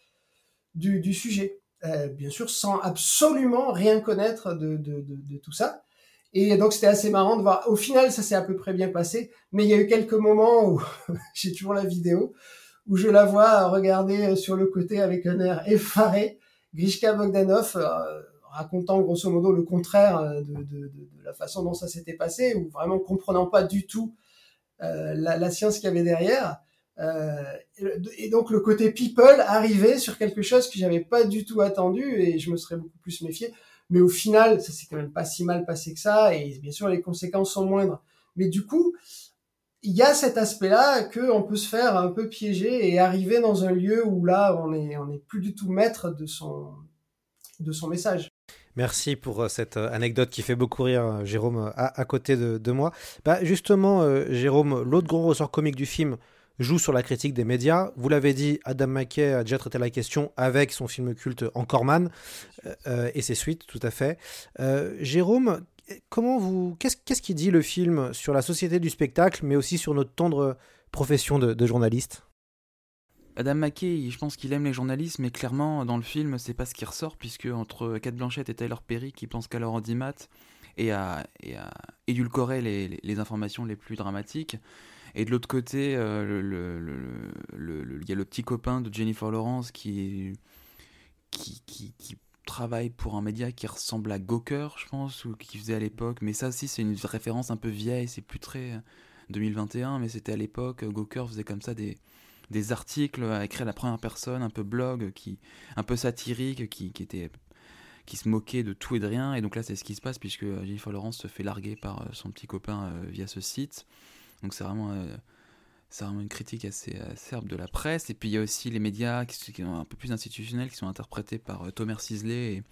du, sujet. Euh, bien sûr sans absolument rien connaître de, de tout ça. Et donc c'était assez marrant de voir. Au final ça s'est à peu près bien passé. Mais il y a eu quelques moments où j'ai toujours la vidéo où je la vois regarder sur le côté avec un air effaré Grishka Bogdanov euh, racontant grosso modo le contraire euh, de, de, de, la façon dont ça s'était passé, ou vraiment comprenant pas du tout euh, la, la, science qu'il y avait derrière. Euh, et donc le côté people arrivait sur quelque chose que j'avais pas du tout attendu et je me serais beaucoup plus méfié. Mais au final, ça s'est quand même pas si mal passé que ça et bien sûr les conséquences sont moindres. Mais du coup, il y a cet aspect-là que on peut se faire un peu piéger et arriver dans un lieu où là on est on plus du tout maître de son de son message. Merci pour euh, cette euh, anecdote qui fait beaucoup rire euh, Jérôme à, côté de, moi. Bah, justement, Jérôme, l'autre gros ressort comique du film joue sur la critique des médias. Vous l'avez dit, Adam McKay a déjà traité la question avec son film culte Encoreman euh, et ses suites, tout à fait. Jérôme, comment vous, qu'est-ce qu'est-ce qui dit le film sur la société du spectacle, mais aussi sur notre tendre profession de, journaliste? Adam McKay, je pense qu'il aime les journalistes, mais clairement, dans le film, c'est pas ce qui ressort, puisque entre Kate Blanchett et Tyler Perry, qui pensent qu'à leur audimat et à, et à édulcorer les, informations les plus dramatiques, et de l'autre côté, euh, il y a le petit copain de Jennifer Lawrence qui, qui, qui travaille pour un média qui ressemble à Gawker, je pense, ou qui faisait à l'époque, mais ça aussi, c'est une référence un peu vieille, c'est plus très 2021, mais c'était à l'époque, Gawker faisait comme ça des des articles à écrire à la première personne, un peu blog, qui, un peu satirique, qui, qui était qui se moquait de tout et de rien. Et donc là, c'est ce qui se passe puisque Jennifer Lawrence se fait larguer par son petit copain euh, via ce site. Donc c'est vraiment, euh, c'est vraiment une critique assez acerbe de la presse. Et puis il y a aussi les médias qui, sont un peu plus institutionnels, qui sont interprétés par euh, Thomas Sisley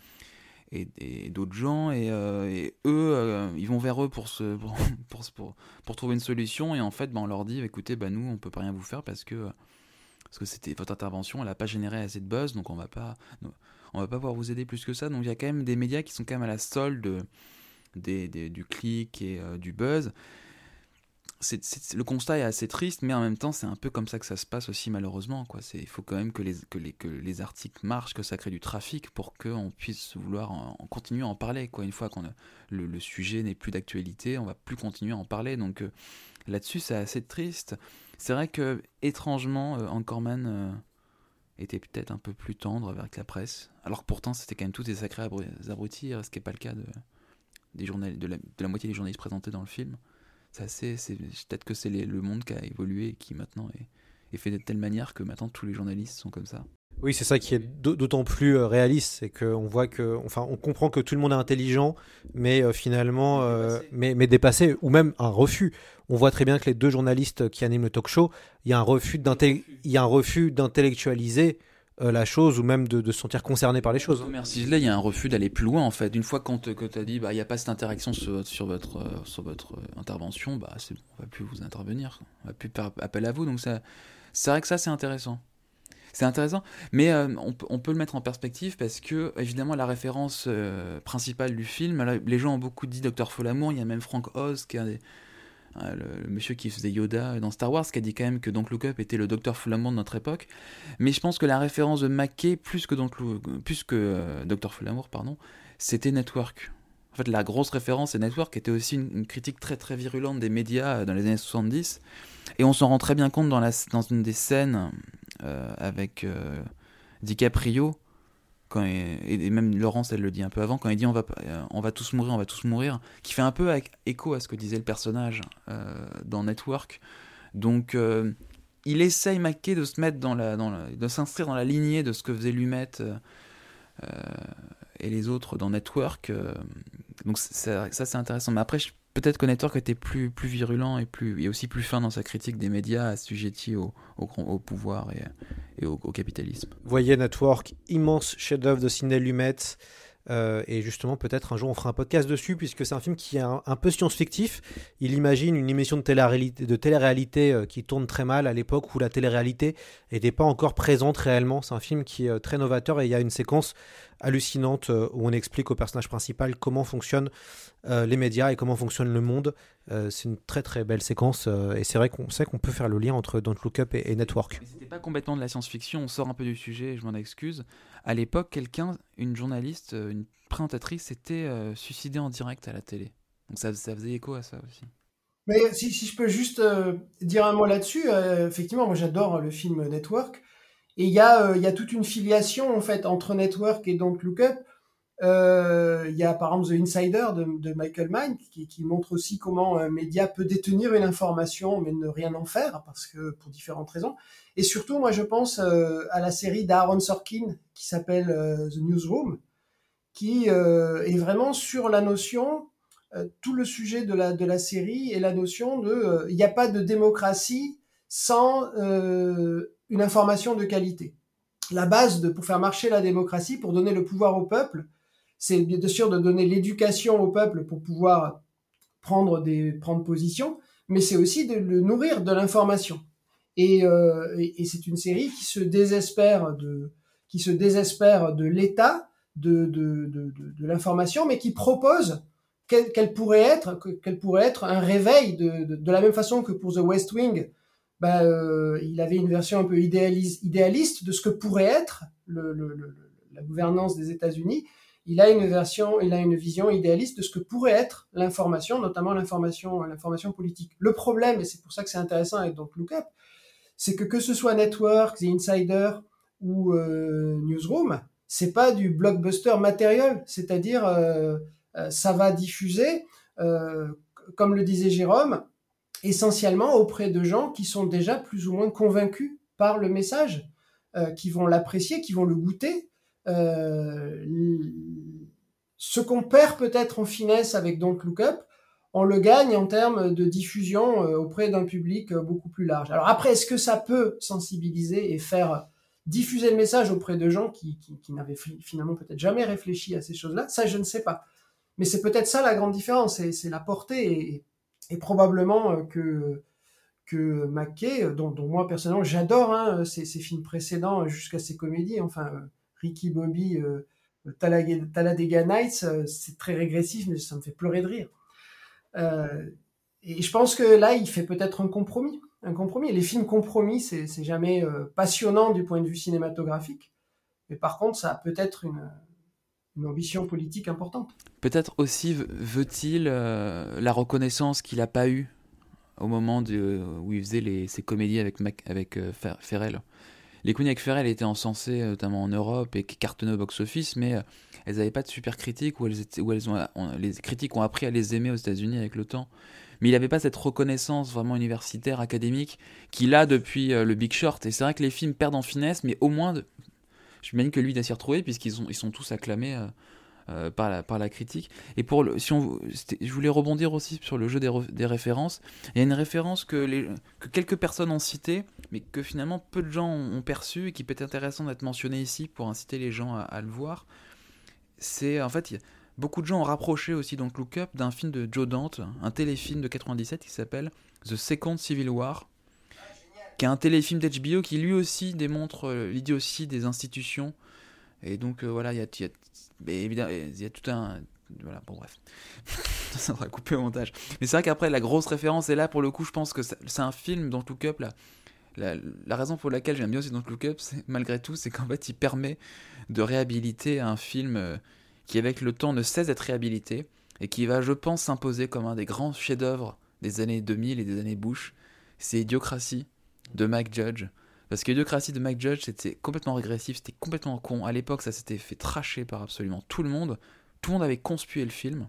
et, d'autres gens. Et, euh, eux, euh, ils vont vers eux pour, se, trouver une solution. Et en fait, ben, on leur dit, écoutez, ben, nous, on peut pas rien vous faire parce que parce que c'était votre intervention, elle n'a pas généré assez de buzz, donc on va pas, on va pas pouvoir vous aider plus que ça. Donc il y a quand même des médias qui sont quand même à la solde du clic et euh, du buzz. Le constat est assez triste, mais en même temps, c'est un peu comme ça que ça se passe aussi, malheureusement. Quoi. Il faut quand même que les, que, les, articles marchent, que ça crée du trafic pour qu'on puisse vouloir en, continuer à en parler. Quoi. Une fois que le, sujet n'est plus d'actualité, on va plus continuer à en parler. Donc euh, là-dessus, c'est assez triste. C'est vrai que, étrangement, euh, Anchorman euh, était peut-être un peu plus tendre avec la presse, alors que pourtant, c'était quand même tous des sacrés abrutis, ce qui n'est pas le cas de, des de la moitié des journalistes présentés dans le film c'est c'est peut-être que c'est le monde qui a évolué et qui maintenant est, fait de telle manière que maintenant tous les journalistes sont comme ça. Oui, c'est ça qui est d'autant plus euh, réaliste, c'est qu'on voit que, enfin, on comprend que tout le monde est intelligent, mais euh, finalement, euh, mais, mais dépassé, ou même un refus. On voit très bien que les deux journalistes qui animent le talk show, il y a un refus d'intellectualiser euh, la chose ou même de, se sentir concerné par les choses. Merci. Là, il y a un refus d'aller plus loin en fait. Une fois qu'on que tu as dit, bah, il n'y a pas cette interaction sur, votre, euh, sur votre euh, intervention, bah, c'est bon, on va plus vous intervenir. On va plus faire appel à vous. Donc, ça, c'est vrai que ça, c'est intéressant. C'est intéressant, mais on, on, peut le mettre en perspective parce que, évidemment, la référence principale du film, les gens ont beaucoup dit Docteur Folamour, il y a même Frank Oz qui est un des, Hein, le, monsieur qui faisait Yoda dans Star Wars, qui a dit quand même que Don't Look Up était le docteur Flamand de notre époque. Mais je pense que la référence de Mackay, plus que, Don't plus que euh, Docteur Flamour, pardon, c'était Network. En fait, la grosse référence c'est Network, qui était aussi une, critique très très virulente des médias euh, dans les années 70. Et on s'en rend très bien compte dans, la, dans une des scènes euh, avec DiCaprio et même Laurence elle le dit un peu avant quand il dit on va euh, on va tous mourir on va tous mourir qui fait un peu écho à ce que disait le personnage euh, dans Network. Donc euh, il essaye Mackay de se mettre dans la, dans de s'inscrire dans la lignée de ce que faisait Lumet et les autres dans Network donc ça, ça c'est intéressant. Mais après je peut-être que Network était plus, plus virulent et, plus, et aussi plus fin dans sa critique des médias assujettis au, au, au pouvoir et, et au, capitalisme. Voyez Network, immense chef-d'œuvre de Sidney Lumet. Euh, et justement, peut-être un jour on fera un podcast dessus, puisque c'est un film qui est un, peu science-fictif. Il imagine une émission de télé-réalité, euh, qui tourne très mal à l'époque où la télé-réalité n'était pas encore présente réellement. C'est un film qui est euh, très novateur et il y a une séquence hallucinante où on explique au personnage principal comment fonctionnent les médias et comment fonctionne le monde. c'est une très très belle séquence et c'est vrai qu'on sait qu'on peut faire le lien entre Don't Look Up et, et Network. C'était pas complètement de la science-fiction, on sort un peu du sujet, je m'en excuse à l'époque, quelqu'un, une journaliste, euh, une présentatrice, s'était euh, suicidée en direct à la télé. Donc ça, faisait écho à ça aussi. Mais si, je peux juste euh, dire un mot là-dessus, effectivement, moi j'adore le film Network. Et il y, a, toute une filiation en entre Network et Don't Look Up. Il y a par exemple The Insider de, Michael Mann qui, montre aussi comment un média peut détenir une information mais ne rien en faire parce que pour différentes raisons. Et surtout, moi, je pense euh, à la série d'Aaron Sorkin qui s'appelle euh, The Newsroom, qui euh, est vraiment sur la notion, tout le sujet de la, de la série est la notion de, il n'y a pas de démocratie sans une information de qualité. La base pour faire marcher la démocratie, pour donner le pouvoir au peuple, c'est bien sûr de donner l'éducation au peuple pour pouvoir prendre des prendre position, mais c'est aussi de le nourrir de l'information. Euh, et, c'est une série qui se désespère de, qui se désespère de l'état de, de, de, l'information, mais qui propose qu'elle pourrait être, qu'elle pourrait être un réveil de, la même façon que pour The West Wing, bah, euh, il avait une version un peu idéaliste, idéaliste de ce que pourrait être le, la gouvernance des États-Unis. Il a une version, il a une vision idéaliste de ce que pourrait être l'information, notamment l'information, l'information politique. Le problème, et c'est pour ça que c'est intéressant avec donc Look Up, c'est que que ce soit Network, Insider ou euh, Newsroom, c'est pas du blockbuster matériel, c'est-à-dire euh, euh, ça va diffuser, comme le disait Jérôme, essentiellement auprès de gens qui sont déjà plus ou moins convaincus par le message, qui vont l'apprécier, qui vont le goûter. Ce qu'on perd peut-être en finesse avec Don't Look Up, on le gagne en termes de diffusion euh, auprès d'un public euh, beaucoup plus large. Alors après, est-ce que ça peut sensibiliser et faire diffuser le message auprès de gens qui, n'avaient finalement peut-être jamais réfléchi à ces choses-là? Ça, je ne sais pas. Mais c'est peut-être ça la grande différence, c'est la portée et, probablement euh, que que McKay, dont, moi personnellement j'adore hein, ses, films précédents jusqu'à ses comédies, enfin Ricky Bobby, Talladega Nights, c'est très régressif, mais ça me fait pleurer de rire. Euh, et je pense que là, il fait peut-être un compromis. Un compromis. Les films compromis, c'est jamais passionnant du point de vue cinématographique. Mais par contre, ça a peut-être une, ambition politique importante. Peut-être aussi veut-il la reconnaissance qu'il n'a pas eue au moment de, où il faisait ses comédies avec, avec Ferrell. Les comédies avec étaient encensées notamment en Europe et cartonnaient au box-office, mais elles n'avaient pas de super critiques, elles ont, les critiques ont appris à les aimer aux États-Unis avec le temps. Mais il n'avait pas cette reconnaissance vraiment universitaire, académique, qu'il a depuis le Big Short. Et c'est vrai que les films perdent en finesse, mais au moins, je m'imagine que lui, il a s'y retrouver, puisqu'ils ils sont tous acclamés euh, par, la, par la critique. Et pour si on, je voulais rebondir aussi sur le jeu des, des, références. Il y a une référence que, les, que quelques personnes ont citée, mais que finalement peu de gens ont, perçu et qui peut être intéressant d'être mentionné ici pour inciter les gens à, le voir. C'est en fait. Beaucoup de gens ont rapproché aussi donc Look Up d'un film de Joe Dante, un téléfilm de 97 qui s'appelle The Second Civil War, qui est un téléfilm d'HBO qui lui aussi démontre euh, l'idiotie des institutions. Et donc euh, voilà, il y, a, évidemment, il y a tout un... Voilà, bon bref. ça sera coupé au montage. Mais c'est vrai qu'après, la grosse référence est là, pour le coup, je pense que c'est un film dont Look Up, là, la, la, raison pour laquelle j'aime bien aussi Don't Look Up, malgré tout, c'est qu'en fait, il permet de réhabiliter un film euh, qui avec le temps ne cesse d'être réhabilité et qui va, je pense, s'imposer comme un des grands chefs-d'œuvre des années 2000 et des années Bush. C'est Idiocratie de Mike Judge. Parce que Idiocratie de Mike Judge, c'était complètement régressif, c'était complètement con. À l'époque, ça s'était fait tracher par absolument tout le monde. Tout le monde avait conspué le film.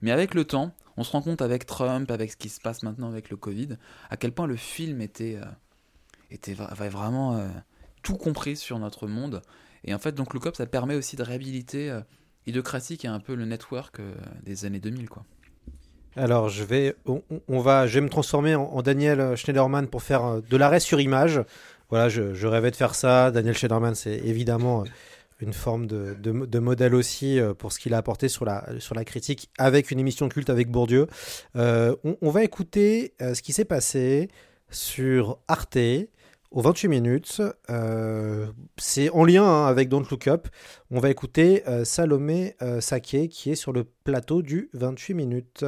Mais avec le temps, on se rend compte avec Trump, avec ce qui se passe maintenant avec le Covid, à quel point le film était, euh, était vraiment euh, tout compris sur notre monde. Et en fait, donc le COP, ça permet aussi de réhabiliter euh, Idiocratie, qui est un peu le network euh, des années 2000, quoi. Alors, je vais, on, va, je vais me transformer en, Daniel Schneiderman pour faire euh, de l'arrêt sur image. Voilà, je, rêvais de faire ça. Daniel Schneiderman, c'est évidemment euh, une forme de, modèle aussi pour ce qu'il a apporté sur la, sur la critique avec une émission culte avec Bourdieu. on, va écouter ce qui s'est passé sur Arte aux 28 minutes. Euh, c'est en lien hein, avec Don't Look Up. On va écouter euh, Salomé euh, Saké qui est sur le plateau du 28 minutes.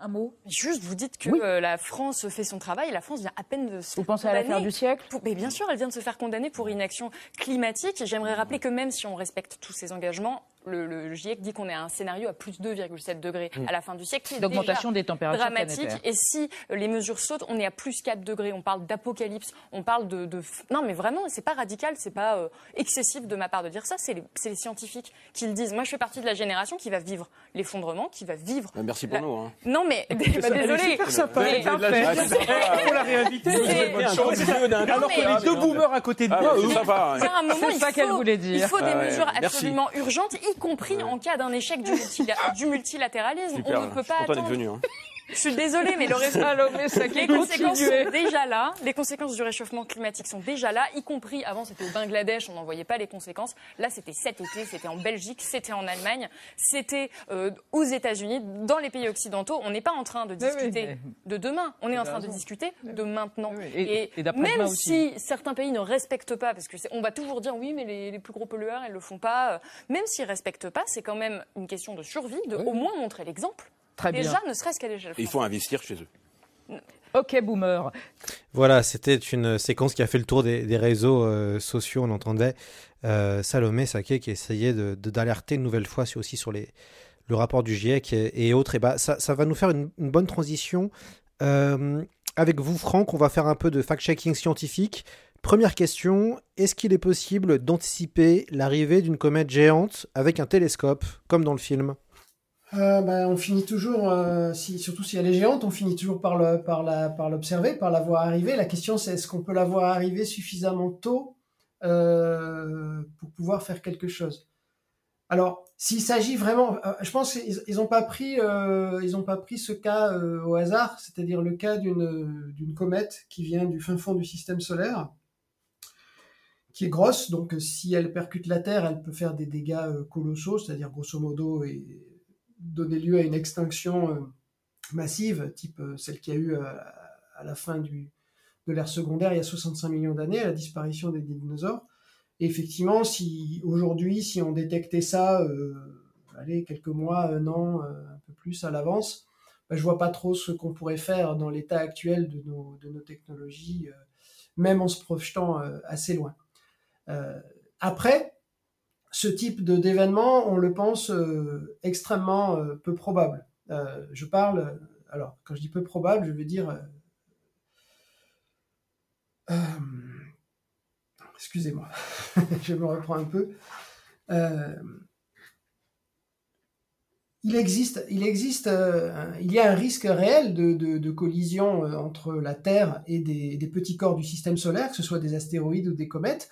Un mot Juste, vous dites que la France fait son travail. La France vient à peine de se Vous pensez à l'affaire du siècle? Mais bien sûr, elle vient de se faire condamner pour inaction climatique. J'aimerais rappeler que même si on respecte tous ces engagements, le, GIEC dit qu'on est à un scénario à plus 2,7 degrés mm. à la fin du siècle. D'augmentation des températures dramatique. Et si euh, les mesures sautent, on est à plus 4 degrés. On parle d'apocalypse. On parle de, Non, mais vraiment, c'est pas radical, c'est pas euh, excessif de ma part de dire ça. C'est les, scientifiques qui le disent. Moi, je fais partie de la génération qui va vivre l'effondrement, qui va vivre. Bah, merci pour nous. Hein. Non, mais bah, désolé. Super sympa. Il faut la réinviter. Alors qu'on est deux boomers à côté de ah. C'est ça qu'elle voulait dire. Il faut des mesures absolument urgentes, y compris en cas d'un échec du, multilatéralisme. On ne peut pas attendre. Hein. Je suis désolée, mais le les conséquences sont déjà là. Les conséquences du réchauffement climatique sont déjà là, y compris avant c'était au Bangladesh, on n'en voyait pas les conséquences. Là, c'était cet été, c'était en Belgique, c'était en Allemagne, c'était euh, aux États-Unis, dans les pays occidentaux. On n'est pas en train de discuter de demain, on est en train de discuter de maintenant. Et, même si certains pays ne respectent pas, parce que on va toujours dire oui, mais les, plus gros pollueurs, ils le font pas. Euh, même s'ils respectent pas, c'est quand même une question de survie, de au moins montrer l'exemple. Déjà, ne serait-ce qu'à l'échelle. Il faut investir chez eux. Ok, boomer. Voilà, c'était une séquence qui a fait le tour des, réseaux euh, sociaux. On entendait euh, Salomé Saké qui essayait d'alerter de, une nouvelle fois aussi sur les, le rapport du GIEC et, autres. Et bah, ça, ça, va nous faire une, bonne transition. Euh, avec vous, Franck, on va faire un peu de fact-checking scientifique. Première question, est-ce qu'il est possible d'anticiper l'arrivée d'une comète géante avec un télescope, comme dans le film? Euh, ben, on finit toujours, euh, surtout si elle est géante, on finit toujours par la, l'observer, par la voir arriver. La question c'est est-ce qu'on peut la voir arriver suffisamment tôt euh, pour pouvoir faire quelque chose? Alors, s'il s'agit vraiment, je pense qu'ils ils ont pas pris, ils pas pris ce cas au hasard, c'est-à-dire le cas d'une d'une comète qui vient du fin fond du système solaire, qui est grosse. Donc, si elle percute la Terre, elle peut faire des dégâts colossaux, c'est-à-dire grosso modo et donner lieu à une extinction euh, massive, type euh, celle qu'il y a eu euh, à la fin du, de l'ère secondaire il y a 65 millions d'années, la disparition des dinosaures. Effectivement, si aujourd'hui, si on détectait ça, allez, quelques mois, un an, un peu plus à l'avance, bah, je vois pas trop ce qu'on pourrait faire dans l'état actuel de nos, de nos technologies, même en se projetant assez loin. après, ce type de d'événement, on le pense extrêmement peu probable. je parle, alors quand je dis peu probable, je veux dire excusez-moi, je me reprends un peu. Euh, il existe, il existe, euh, il y a un risque réel de, collision euh, entre la Terre et des, petits corps du système solaire, que ce soit des astéroïdes ou des comètes.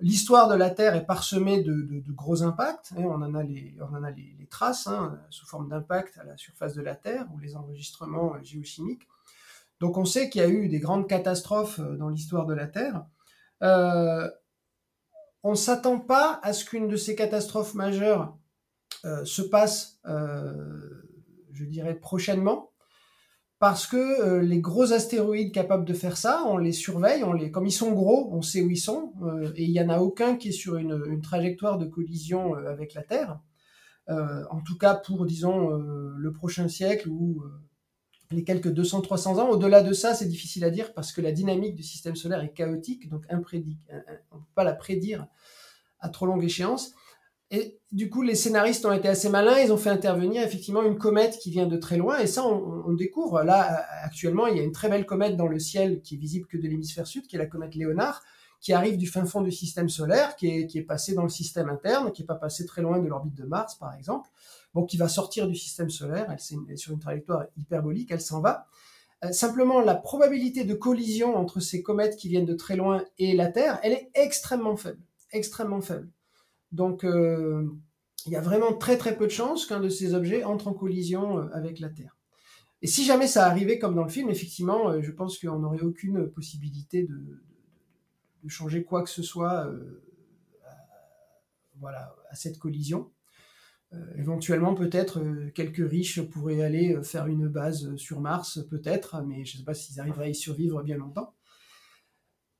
L'histoire de la Terre est parsemée de, gros impacts. Hein, on en a les, traces hein, sous forme d'impact à la surface de la Terre ou les enregistrements géochimiques. Donc on sait qu'il y a eu des grandes catastrophes dans l'histoire de la Terre. Euh, on ne s'attend pas à ce qu'une de ces catastrophes majeures euh, se passe, euh, je dirais, prochainement, parce que les gros astéroïdes capables de faire ça, on les surveille, on les, comme ils sont gros, on sait où ils sont, et il n'y en a aucun qui est sur une, trajectoire de collision avec la Terre. en tout cas pour, disons, le prochain siècle ou les quelques 200-300 ans. Au-delà de ça, c'est difficile à dire parce que la dynamique du système solaire est chaotique, donc on ne peut pas la prédire à trop longue échéance. Et du coup, les scénaristes ont été assez malins, ils ont fait intervenir effectivement une comète qui vient de très loin, et ça, on, découvre. Là, actuellement, il y a une très belle comète dans le ciel qui est visible que de l'hémisphère sud, qui est la comète Léonard, qui arrive du fin fond du système solaire, qui est, qui est passée dans le système interne, qui n'est pas passée très loin de l'orbite de Mars, par exemple bon, qui va sortir du système solaire, elle est sur une trajectoire hyperbolique, elle s'en va. Euh, simplement, la probabilité de collision entre ces comètes qui viennent de très loin et la Terre, elle est extrêmement faible, extrêmement faible. Donc, euh, il y a vraiment très très peu de chances qu'un de ces objets entre en collision euh, avec la Terre. Et si jamais ça arrivait comme dans le film, effectivement, je pense qu'on n'aurait aucune possibilité de, changer quoi que ce soit voilà, à cette collision. Euh, éventuellement, peut-être, euh, quelques riches pourraient aller euh, faire une base sur Mars, peut-être, mais je ne sais pas s'ils arriveraient à y survivre bien longtemps.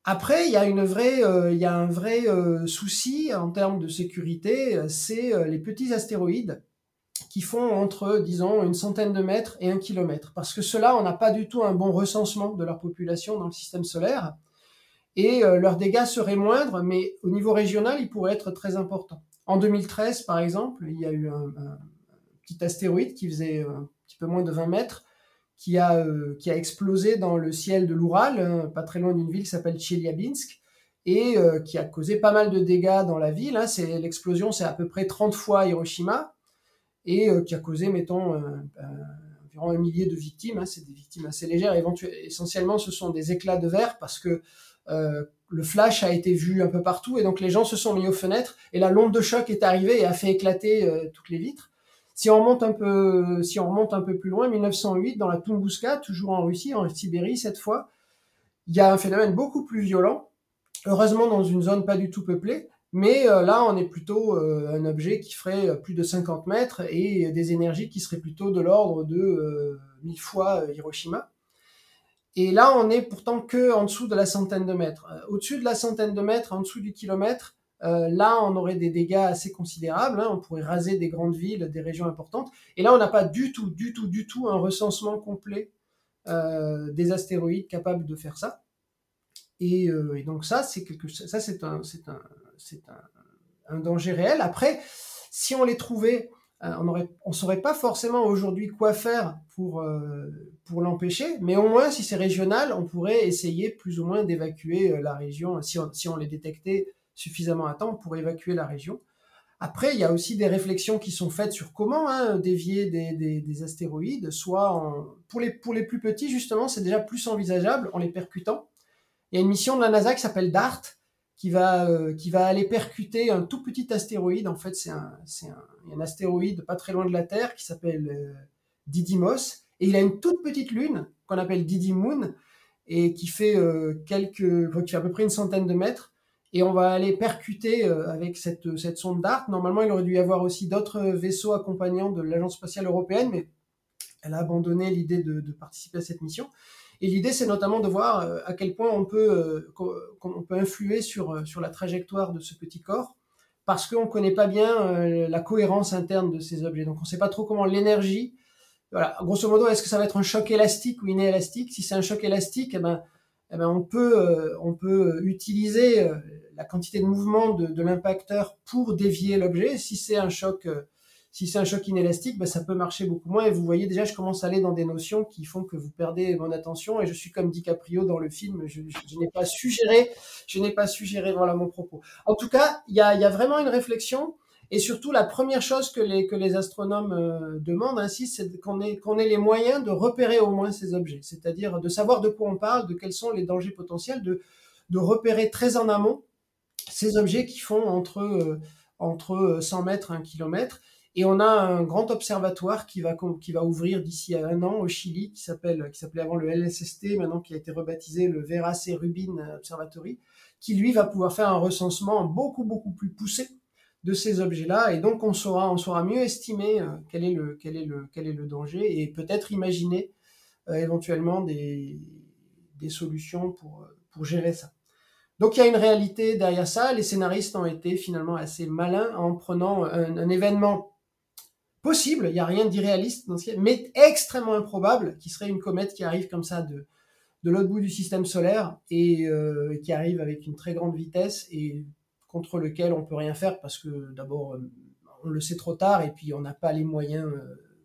Après, il y a, une vraie, il y a un vrai souci en termes de sécurité, c'est les petits astéroïdes qui font entre, disons, une centaine de mètres et un kilomètre. Parce que ceux-là, on n'a pas du tout un bon recensement de leur population dans le système solaire. Et leurs dégâts seraient moindres, mais au niveau régional, ils pourraient être très importants. En 2013, par exemple, il y a eu un, petit astéroïde qui faisait euh, un petit peu moins de 20 mètres, qui a, euh, qui explosé dans le ciel de l'Oural, hein, pas très loin d'une ville qui s'appelle Chelyabinsk, et euh, qui a causé pas mal de dégâts dans la ville. Hein. C'est l'explosion, c'est à peu près 30 fois Hiroshima, et qui a causé, mettons, environ un millier de victimes. Hein. C'est des victimes assez légères. Essentiellement, ce sont des éclats de verre parce que le flash a été vu un peu partout et donc les gens se sont mis aux fenêtres et la l'onde de choc est arrivée et a fait éclater euh, toutes les vitres. Si on remonte un peu, plus loin, 1908, dans la Tunguska, toujours en Russie, en Sibérie cette fois, il y a un phénomène beaucoup plus violent. Heureusement dans une zone pas du tout peuplée, mais euh, là on est plutôt euh, un objet qui ferait plus de 50 mètres et des énergies qui seraient plutôt de l'ordre de 1000 fois Hiroshima. Et là, on est pourtant que en dessous de la centaine de mètres. Euh, au-dessus de la centaine de mètres, en dessous du kilomètre, euh, là, on aurait des dégâts assez considérables. Hein. On pourrait raser des grandes villes, des régions importantes. Et là, on n'a pas du tout, du tout, du tout un recensement complet euh, des astéroïdes capables de faire ça. Et, donc ça, c'est quelque, ça, c'est un, c'est un, c'est un, danger réel. Après, si on les trouvait euh, on ne saurait pas forcément aujourd'hui quoi faire pour, euh, pour l'empêcher, mais au moins si c'est régional, on pourrait essayer plus ou moins d'évacuer euh, la région. Si on, les détectait suffisamment à temps, pour évacuer la région. Après, il y a aussi des réflexions qui sont faites sur comment hein, dévier des, astéroïdes, soit pour, les, pour les plus petits, justement, c'est déjà plus envisageable en les percutant. Il y a une mission de la NASA qui s'appelle DART, qui va, euh, qui va aller percuter un tout petit astéroïde. En fait, c'est un, un, astéroïde pas très loin de la Terre qui s'appelle euh, Didymos. Et il a une toute petite lune qu'on appelle Didymoon et qui fait, euh, qui fait à peu près une centaine de mètres. Et on va aller percuter avec cette, cette sonde DART. Normalement, il aurait dû y avoir aussi d'autres vaisseaux accompagnants de l'Agence spatiale européenne, mais elle a abandonné l'idée de, participer à cette mission. Et l'idée, c'est notamment de voir euh, à quel point on peut, euh, influer sur, euh, sur la trajectoire de ce petit corps, parce qu'on ne connaît pas bien la cohérence interne de ces objets. Donc on ne sait pas trop comment l'énergie voilà, grosso modo, est-ce que ça va être un choc élastique ou inélastique? Si c'est un choc élastique, eh ben, eh ben on peut, euh, peut utiliser euh, la quantité de mouvement de, l'impacteur pour dévier l'objet. Si c'est un choc, euh, si c'est un choc inélastique, ben, ça peut marcher beaucoup moins. Et vous voyez déjà, je commence à aller dans des notions qui font que vous perdez mon attention. Et je suis comme DiCaprio dans le film. Je, n'ai pas suggéré, je n'ai pas suggéré voilà mon propos. En tout cas, il y a vraiment une réflexion. Et surtout, la première chose que les, que les astronomes euh, demandent ainsi, c'est qu'on ait, qu'on ait les moyens de repérer au moins ces objets, c'est-à-dire de savoir de quoi on parle, de quels sont les dangers potentiels, de, de repérer très en amont ces objets qui font entre, euh, entre 100 mètres et 1 km. Et on a un grand observatoire qui va, qui va ouvrir d'ici à un an au Chili, qui qui s'appelait avant le LSST, maintenant qui a été rebaptisé le Vera C. Rubin Observatory, qui lui va pouvoir faire un recensement beaucoup, beaucoup plus poussé de ces objets-là, et donc on saura, on saura mieux estimer euh, quel est le, danger, et peut-être imaginer euh, éventuellement des, solutions pour, pour gérer ça. Donc il y a une réalité derrière ça. Les scénaristes ont été finalement assez malins en prenant un, événement possible, il n'y a rien d'irréaliste mais extrêmement improbable, qui serait une comète qui arrive comme ça de, l'autre bout du système solaire et euh, qui arrive avec une très grande vitesse et contre lequel on peut rien faire parce que d'abord on le sait trop tard et puis on n'a pas les moyens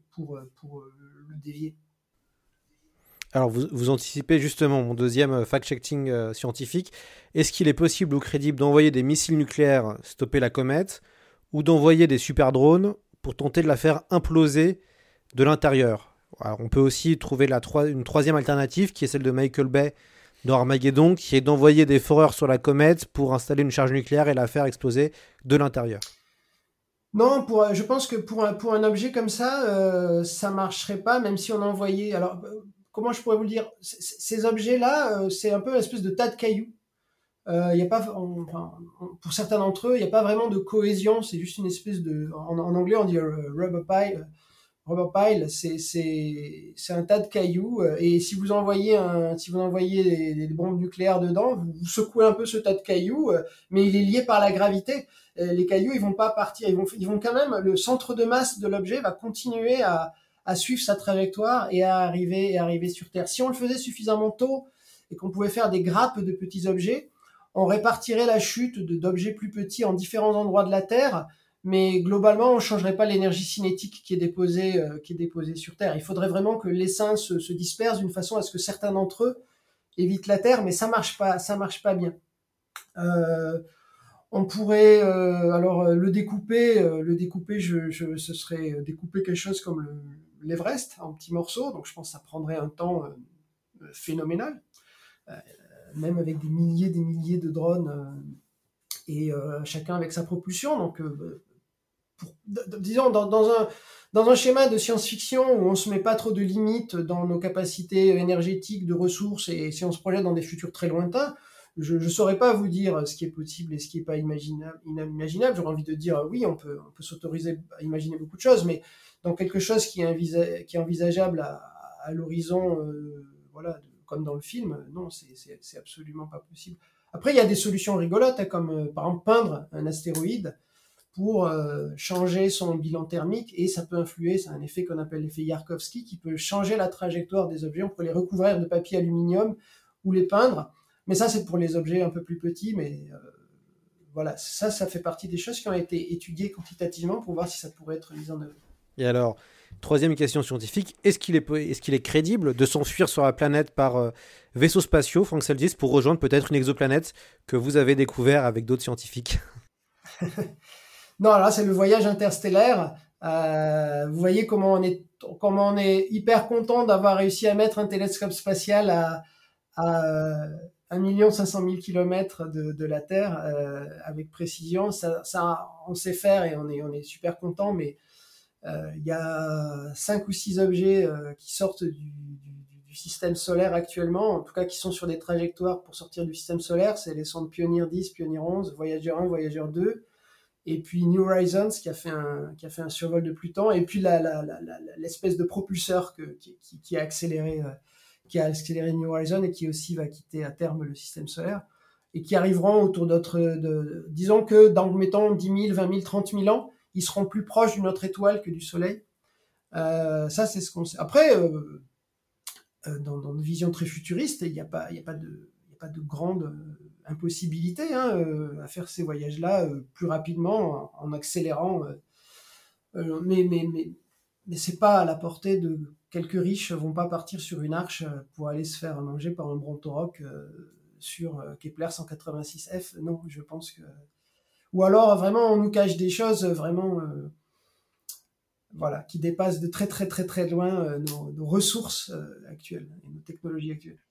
pour, pour le dévier. Alors vous, vous, anticipez justement mon deuxième fact-checking euh, scientifique. Est-ce qu'il est possible ou crédible d'envoyer des missiles nucléaires stopper la comète ou d'envoyer des super drones pour tenter de la faire imploser de l'intérieur? On peut aussi trouver la une troisième alternative qui est celle de Michael Bay dans qui est d'envoyer des foreurs sur la comète pour installer une charge nucléaire et la faire exploser de l'intérieur. Non, pour, je pense que pour un, pour un objet comme ça, euh, ça marcherait pas, même si on envoyait. Alors, comment je pourrais vous le dire? Ces objets-là, euh, c'est un peu une espèce de tas de cailloux. Euh, y a pas, enfin, pour certains d'entre eux, il n'y a pas vraiment de cohésion. C'est juste une espèce de. En, en anglais, on dit rubber pile. Rubber pile, c'est un tas de cailloux. Et si vous envoyez, un, si vous envoyez des, bombes nucléaires dedans, vous, secouez un peu ce tas de cailloux, mais il est lié par la gravité. Les cailloux, ils vont pas partir. Ils vont, vont quand même. Le centre de masse de l'objet va continuer à, à suivre sa trajectoire et à arriver, et arriver sur Terre. Si on le faisait suffisamment tôt et qu'on pouvait faire des grappes de petits objets, on répartirait la chute d'objets plus petits en différents endroits de la Terre, mais globalement, on ne changerait pas l'énergie cinétique qui est déposée, euh, qui est déposée sur Terre. Il faudrait vraiment que l'essaim se, se, disperse d'une façon à ce que certains d'entre eux évitent la Terre, mais ça marche pas, marche pas bien. Euh, on pourrait euh, alors le découper, le découper, je, je, ce serait découper quelque chose comme le, l'Everest en petits morceaux, donc je pense que ça prendrait un temps phénoménal, même avec des milliers des milliers de drones et chacun avec sa propulsion. Donc, disons, dans, un, dans un schéma de science-fiction où on se met pas trop de limites dans nos capacités énergétiques, de ressources, et si on se projette dans des futurs très lointains, je ne saurais pas vous dire ce qui est possible et ce qui n'est pas imaginable. inimaginable. J'aurais envie de dire oui, on peut, on peut s'autoriser à imaginer beaucoup de choses, mais dans quelque chose qui est, envisageable à, l'horizon, euh, voilà, comme dans le film, non, c'est absolument pas possible. Après, il y a des solutions rigolotes, hein, comme euh, par exemple peindre un astéroïde pour euh, changer son bilan thermique et ça peut influer, c'est un effet qu'on appelle l'effet Yarkovsky qui peut changer la trajectoire des objets. On peut les recouvrir de papier aluminium ou les peindre, mais ça c'est pour les objets un peu plus petits, mais euh, voilà, ça, ça fait partie des choses qui ont été étudiées quantitativement pour voir si ça pourrait être mis en œuvre. Et alors, troisième question scientifique, est-ce qu'il est, est, qu'il est, crédible de s'enfuir sur la planète par euh, vaisseaux spatiaux, Frank Seldis, pour rejoindre peut-être une exoplanète que vous avez découvert avec d'autres scientifiques? Non, là, c'est le voyage interstellaire. Euh, vous voyez comment on est, comment on est hyper content d'avoir réussi à mettre un télescope spatial à, à 1 500 000 km de, de la Terre euh, avec précision. Ça, on sait faire et on est, on est super content, mais euh, il y a cinq ou six objets qui sortent du, du, du, système solaire actuellement, en tout cas qui sont sur des trajectoires pour sortir du système solaire. C'est les sondes Pioneer 10, Pioneer 11, Voyager 1, Voyager 2, et puis New Horizons qui a fait un, survol de Pluton, et puis l'espèce de propulseur euh, qui a accéléré New Horizons et qui aussi va quitter à terme le système solaire, et qui arriveront autour d'autres, disons que dans, mettons, 10 000, 20 000, 30 000 ans, ils seront plus proches d'une autre étoile que du Soleil. ça, c'est ce qu'on sait. Après, dans, dans, une vision très futuriste, il n'y a pas, de, y a pas de grande impossibilité hein, à faire ces voyages-là plus rapidement en, accélérant. mais, mais, mais, mais c'est pas à la portée de quelques riches vont pas partir sur une arche pour aller se faire manger par un brontoroc sur Kepler 186f. Non, je pense que ou alors vraiment on nous cache des choses vraiment euh, voilà qui dépassent de très très très très loin euh, nos, ressources euh, actuelles et nos technologies actuelles.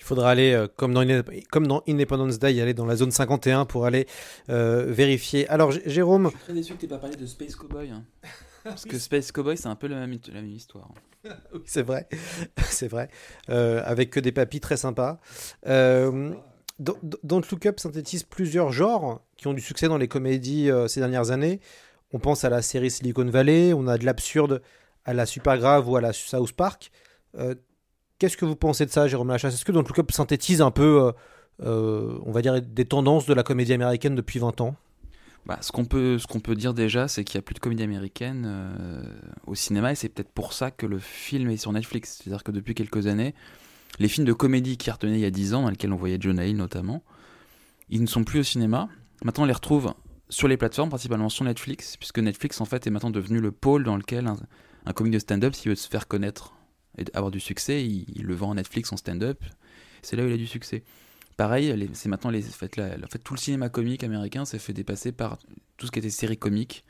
Il faudra aller, comme, dans comme dans Independence Day, aller dans la zone 51 pour aller vérifier. Alors, Jérôme. Je suis très déçu que tu pas parlé de Space Cowboy. Hein. Parce que Space Cowboy, c'est un peu la même, la même histoire. oui, c'est vrai. c'est vrai. avec que des papis très sympas. Euh, Don't Look Up synthétise plusieurs genres qui ont du succès dans les comédies euh, ces dernières années. On pense à la série Silicon Valley, on a de l'absurde à la super grave ou à la South Park. Euh, qu'est-ce que vous pensez de ça, Jérôme Lachasse? Est-ce que Don't Look Up synthétise un peu, euh, on va dire, des tendances de la comédie américaine depuis 20 ans? Bah, ce qu'on peut, ce peut dire déjà, c'est qu'il n'y a plus de comédie américaine au cinéma, et c'est peut-être pour ça que le film est sur Netflix. C'est-à-dire que depuis quelques années, les films de comédie qui retenaient il y a 10 ans, dans lesquels on voyait Jonah Hill notamment, ils ne sont plus au cinéma. Maintenant, on les retrouve sur les plateformes, principalement sur Netflix, puisque Netflix en fait est maintenant devenu le pôle dans lequel un, comique de stand-up, s'il veut se faire connaître et avoir du succès, il, le vend en Netflix en stand-up. C'est là où il a du succès. Pareil, c'est maintenant les, en fait, en fait, tout le cinéma comique américain s'est fait dépasser par tout ce qui était série comique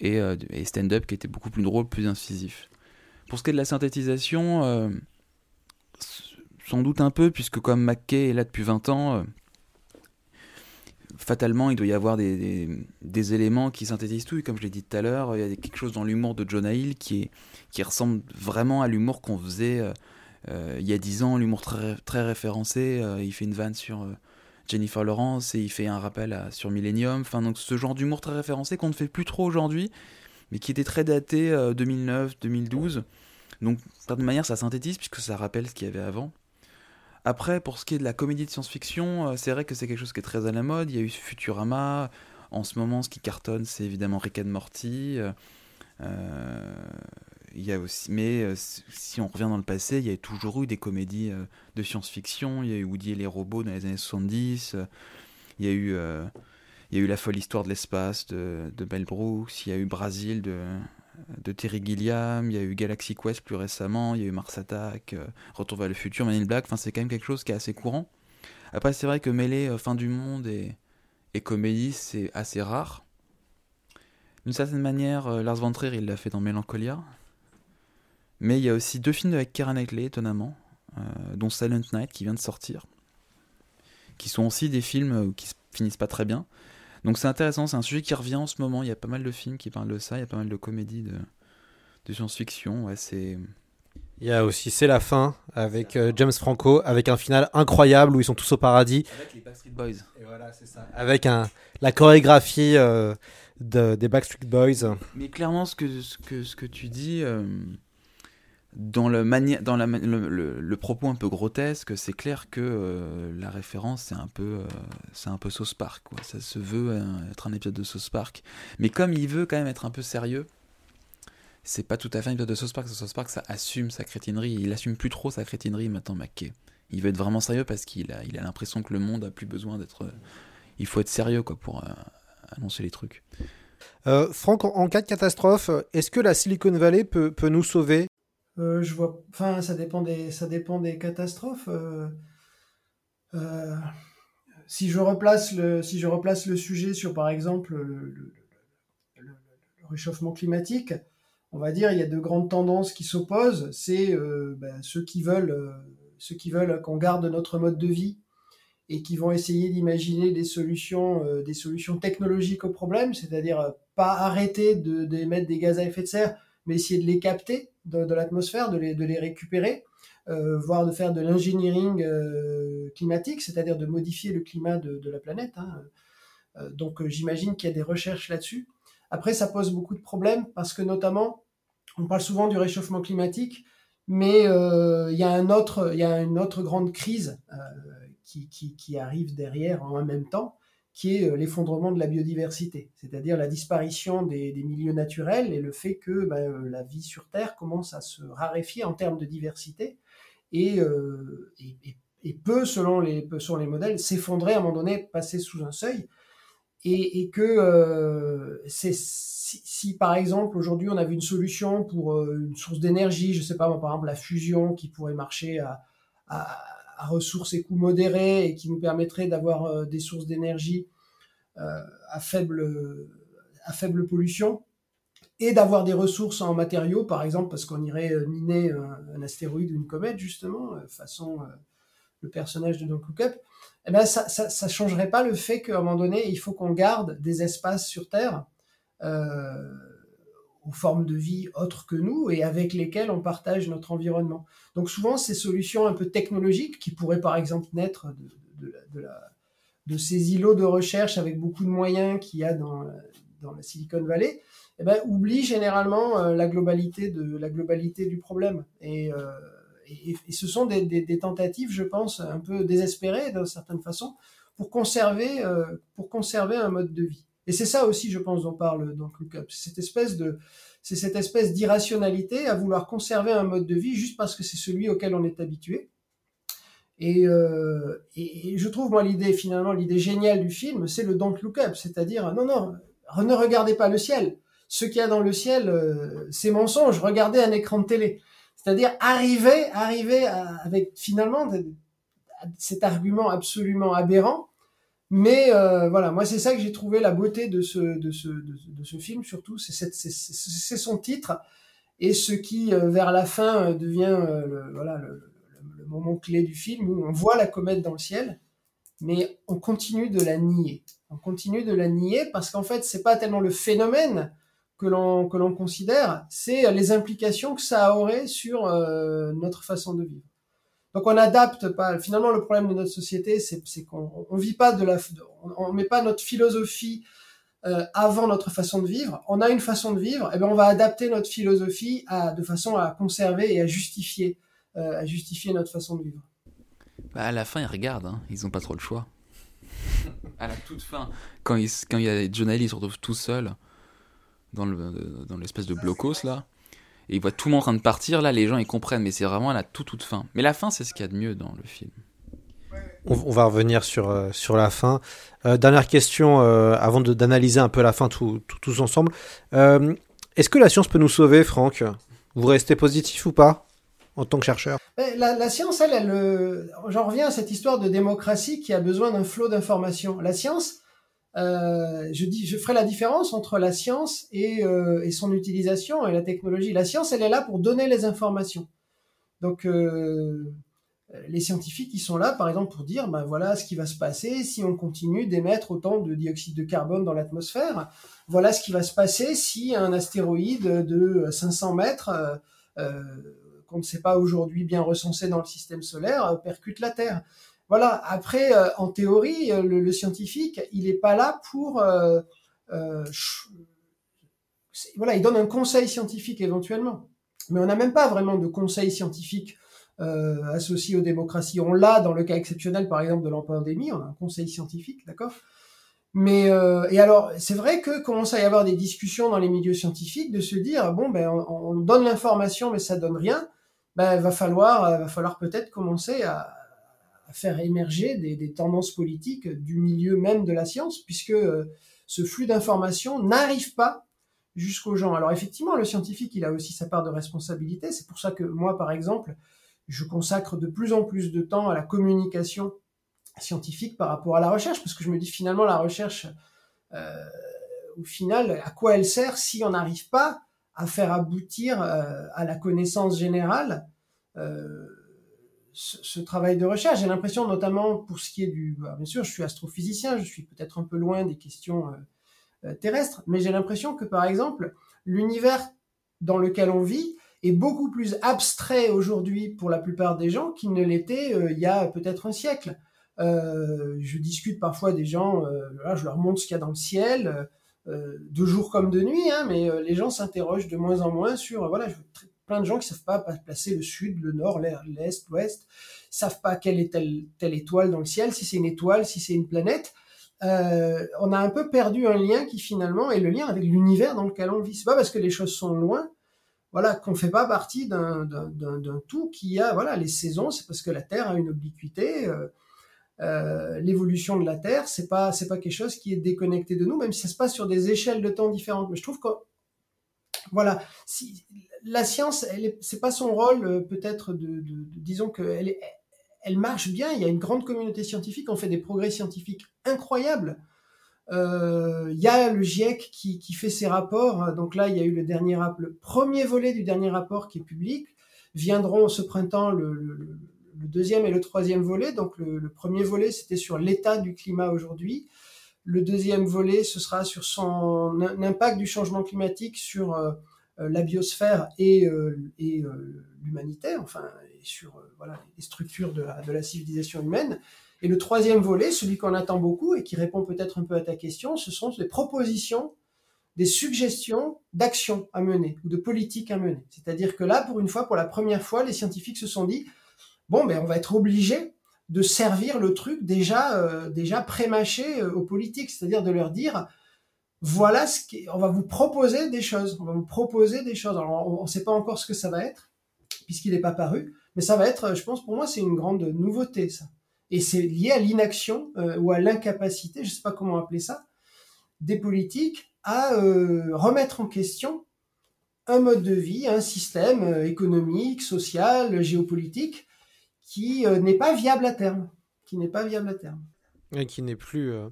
et, euh, stand-up qui était beaucoup plus drôle, plus incisif. Pour ce qui est de la synthétisation, euh, sans doute un peu, puisque comme McKay est là depuis 20 ans, euh, fatalement, il doit y avoir des, des, éléments qui synthétisent tout. Et comme je l'ai dit tout à l'heure, il y a quelque chose dans l'humour de Jonah Hill qui, est, qui ressemble vraiment à l'humour qu'on faisait euh, euh, il y a 10 ans, l'humour très, très référencé. il fait une vanne sur Jennifer Lawrence et il fait un rappel sur Millennium. Enfin, donc ce genre d'humour très référencé qu'on ne fait plus trop aujourd'hui, mais qui était très daté 2009, 2012. Donc, d'une certaine manière, ça synthétise puisque ça rappelle ce qu'il y avait avant. Après, pour ce qui est de la comédie de science-fiction, euh, c'est vrai que c'est quelque chose qui est très à la mode. Il y a eu Futurama. En ce moment, ce qui cartonne, c'est évidemment Rick and Morty. Euh, il y a aussi, mais euh, si on revient dans le passé, il y a toujours eu des comédies de science-fiction. Il y a eu Woody et les robots dans les années 70. il y a eu, il y a eu La folle histoire de l'espace de, de Brooks. Il y a eu Brasil de, de Terry Gilliam, il y a eu Galaxy Quest plus récemment, il y a eu Mars Attack, euh, Retour vers le futur, Man in Black, enfin c'est quand même quelque chose qui est assez courant. Après c'est vrai que mêler euh, fin du monde et, comédie c'est assez rare. D'une certaine manière, euh, Lars von Trier il l'a fait dans Melancholia. Mais il y a aussi deux films avec Keira Knightley étonnamment, dont Silent Night qui vient de sortir, qui sont aussi des films qui finissent pas très bien. Donc c'est intéressant, c'est un sujet qui revient en ce moment. Il y a pas mal de films qui parlent de ça, il y a pas mal de comédies de, de science-fiction. Ouais, c'est. Il y a aussi C'est la fin avec euh, James Franco, avec un final incroyable où ils sont tous au paradis. Avec les Backstreet Boys. Et voilà, c'est ça. Avec un, la chorégraphie euh, de, des Backstreet Boys. Mais clairement, ce que, ce que, ce que tu dis, euh, dans, le, mani dans le, propos un peu grotesque, c'est clair que euh, la référence c'est un peu euh, peu Sauce Park. Ça se veut euh, être un épisode de Sauce Park, mais comme il veut quand même être un peu sérieux, c'est pas tout à fait un épisode de Sauce Park. Sauce Park ça assume sa crétinerie, il assume plus trop sa crétinerie maintenant McKay. Il veut être vraiment sérieux parce qu'il a il a l'impression que le monde a plus besoin d'être il faut être sérieux quoi pour annoncer les trucs. Franck, en, cas de catastrophe, est-ce que la Silicon Valley peut, peut nous sauver? Euh, enfin, ça dépend des, catastrophes. Euh, euh, si je replace le, sujet sur, par exemple, le, réchauffement climatique, on va dire il y a de grandes tendances qui s'opposent. C'est ben, ceux qui veulent, qu'on garde notre mode de vie et qui vont essayer d'imaginer des solutions technologiques au problème, c'est-à-dire pas arrêter d'émettre des gaz à effet de serre, mais essayer de les capter de, l'atmosphère, de les, de les récupérer, euh, voire de faire de l'engineering euh, climatique, c'est-à-dire de modifier le climat de, la planète. Hein. Euh, donc j'imagine qu'il y a des recherches là-dessus. Après, ça pose beaucoup de problèmes parce que notamment, on parle souvent du réchauffement climatique, mais il y a y a une autre grande crise qui, qui, qui, arrive derrière en même temps, qui est l'effondrement de la biodiversité, c'est-à-dire la disparition des, milieux naturels et le fait que ben, la vie sur Terre commence à se raréfier en termes de diversité et, et, peut, selon les, modèles, s'effondrer à un moment donné, passer sous un seuil. Et, que euh, si, par exemple aujourd'hui on avait une solution pour euh, une source d'énergie, je sais pas par exemple la fusion qui pourrait marcher à, ressources et coûts modérés et qui nous permettrait d'avoir euh, des sources d'énergie à faible à faible pollution et d'avoir des ressources en matériaux par exemple parce qu'on irait miner un, astéroïde ou une comète justement façon le personnage de Don Look Up eh ben ça, ça, changerait pas le fait qu'à un moment donné, il faut qu'on garde des espaces sur Terre euh, aux formes de vie autres que nous et avec lesquelles on partage notre environnement. Donc souvent, ces solutions un peu technologiques qui pourraient par exemple naître de, ces îlots de recherche avec beaucoup de moyens qu'il y a dans, la Silicon Valley, eh ben, oublient généralement euh, la globalité du problème et euh, ce sont des, tentatives, je pense, un peu désespérées d'une certaine façon, pour conserver, euh, pour conserver un mode de vie. Et c'est ça aussi, je pense, dont parle donc Look Up. C'est cette espèce de, c'est cette espèce d'irrationalité à vouloir conserver un mode de vie juste parce que c'est celui auquel on est habitué. Et, euh, je trouve moi l'idée finalement l'idée géniale du film, c'est le Don't Look Up, c'est-à-dire non non, ne regardez pas le ciel. Ce qu'il y a dans le ciel, euh, c'est mensonge. Regardez un écran de télé. C'est-à-dire arriver, arriver avec finalement cet argument absolument aberrant. Mais euh, voilà, moi c'est ça que j'ai trouvé la beauté de ce, film surtout, c'est son titre et ce qui euh, vers la fin euh, devient le, voilà, le, moment clé du film où on voit la comète dans le ciel, mais on continue de la nier. On continue de la nier parce qu'en fait c'est pas tellement le phénomène que l'on que l'on considère, c'est les implications que ça aurait sur notre façon de vivre. Donc on n'adapte pas. Finalement, le problème de notre société, c'est qu'on on vit pas de la, on, met pas notre philosophie euh, avant notre façon de vivre. On a une façon de vivre, et ben on va adapter notre philosophie à, de façon à conserver et à justifier, euh, à justifier notre façon de vivre. Bah à la fin, ils regardent, hein. ils ont pas trop le choix. à la toute fin, quand il quand il y a John Ellie se retrouve tout seul dans dans l'espèce de blocos là. Et il voit tout le monde en train de partir, là les gens ils comprennent, mais c'est vraiment à la toute toute fin. Mais la fin c'est ce qu'il y a de mieux dans le film. On, va revenir sur, euh, sur la fin. Euh, dernière question, euh, avant d'analyser un peu la fin tous ensemble. Est-ce que la science peut nous sauver, Franck? Vous restez positif ou pas en tant que chercheur? La, la, science, elle, elle j'en reviens à cette histoire de démocratie qui a besoin d'un flot d'informations. La science, euh, je, ferai la différence entre la science et, euh, et, son utilisation et la technologie. La science, elle est là pour donner les informations. Donc, euh, les scientifiques, ils sont là, par exemple, pour dire, ben voilà ce qui va se passer si on continue d'émettre autant de dioxyde de carbone dans l'atmosphère. Voilà ce qui va se passer si un astéroïde de 500 mètres, qu'on ne sait pas aujourd'hui bien recensé dans le système solaire, percute la Terre. Voilà. Après, euh, en théorie, euh, le, scientifique, il n'est pas là pour euh, voilà, il donne un conseil scientifique éventuellement, mais on n'a même pas vraiment de conseil scientifique associé aux démocraties. On l'a dans le cas exceptionnel, par exemple, de la pandémie, on a un conseil scientifique, d'accord? Mais et alors, c'est vrai que commence à y avoir des discussions dans les milieux scientifiques de se dire bon ben on, donne l'information mais ça donne rien. Ben va falloir va falloir peut-être commencer à, à faire émerger des, tendances politiques du milieu même de la science, puisque euh, ce flux d'informations n'arrive pas jusqu'aux gens. Alors effectivement, le scientifique, il a aussi sa part de responsabilité. C'est pour ça que moi, par exemple, je consacre de plus en plus de temps à la communication scientifique par rapport à la recherche, parce que je me dis finalement, la recherche, euh, au final, à quoi elle sert si on n'arrive pas à faire aboutir euh, à la connaissance générale ce, travail de recherche. J'ai l'impression, notamment pour ce qui est du... Bah, bien sûr, je suis astrophysicien, je suis peut-être un peu loin des questions euh, euh, terrestres, mais j'ai l'impression que, par exemple, l'univers dans lequel on vit est beaucoup plus abstrait aujourd'hui pour la plupart des gens qu'il ne l'était euh, il y a peut-être un siècle. je discute parfois des gens, je leur montre ce qu'il y a dans le ciel, de jour comme de nuit, hein, mais les gens s'interrogent de moins en moins sur, voilà, plein de gens qui savent pas placer le sud, le nord, l'est, l'ouest, savent pas quelle est telle, étoile dans le ciel, si c'est une étoile, si c'est une planète. on a un peu perdu un lien qui finalement est le lien avec l'univers dans lequel on vit. C'est pas parce que les choses sont loin, voilà, qu'on fait pas partie d'un tout qui a, voilà, les saisons, c'est parce que la Terre a une obliquité. Euh, l'évolution de la Terre, c'est pas c'est pas quelque chose qui est déconnecté de nous, même si ça se passe sur des échelles de temps différentes. Mais je trouve voilà, si la science, c'est pas son rôle euh, peut-être de, disons que elle, marche bien. Il y a une grande communauté scientifique, on fait des progrès scientifiques incroyables. Euh, il y a le GIEC qui, fait ses rapports. Donc là, il y a eu le dernier le premier volet du dernier rapport qui est public. Viendront ce printemps le deuxième et le troisième volet. Donc le, premier volet, c'était sur l'état du climat aujourd'hui. Le deuxième volet, ce sera sur son impact du changement climatique sur euh, euh, la biosphère et, euh, et l'humanité, enfin, et sur voilà, les structures de la, civilisation humaine. Et le troisième volet, celui qu'on attend beaucoup et qui répond peut-être un peu à ta question, ce sont des propositions, des suggestions d'actions à mener ou de politiques à mener. C'est-à-dire que là, pour une fois, pour la première fois, les scientifiques se sont dit, bon, mais on va être obligé de servir le truc déjà euh, déjà prémâché euh, aux politiques, c'est-à-dire de leur dire voilà ce qui, on va vous proposer des choses, on va vous proposer des choses. Alors on ne sait pas encore ce que ça va être puisqu'il n'est pas paru, mais ça va être, je pense pour moi c'est une grande nouveauté ça. Et c'est lié à l'inaction euh, ou à l'incapacité, je ne sais pas comment appeler ça, des politiques à remettre en question un mode de vie, un système économique, social, géopolitique qui euh, n'est pas viable à terme, qui n'est pas viable à terme. Et qui n'est plus euh,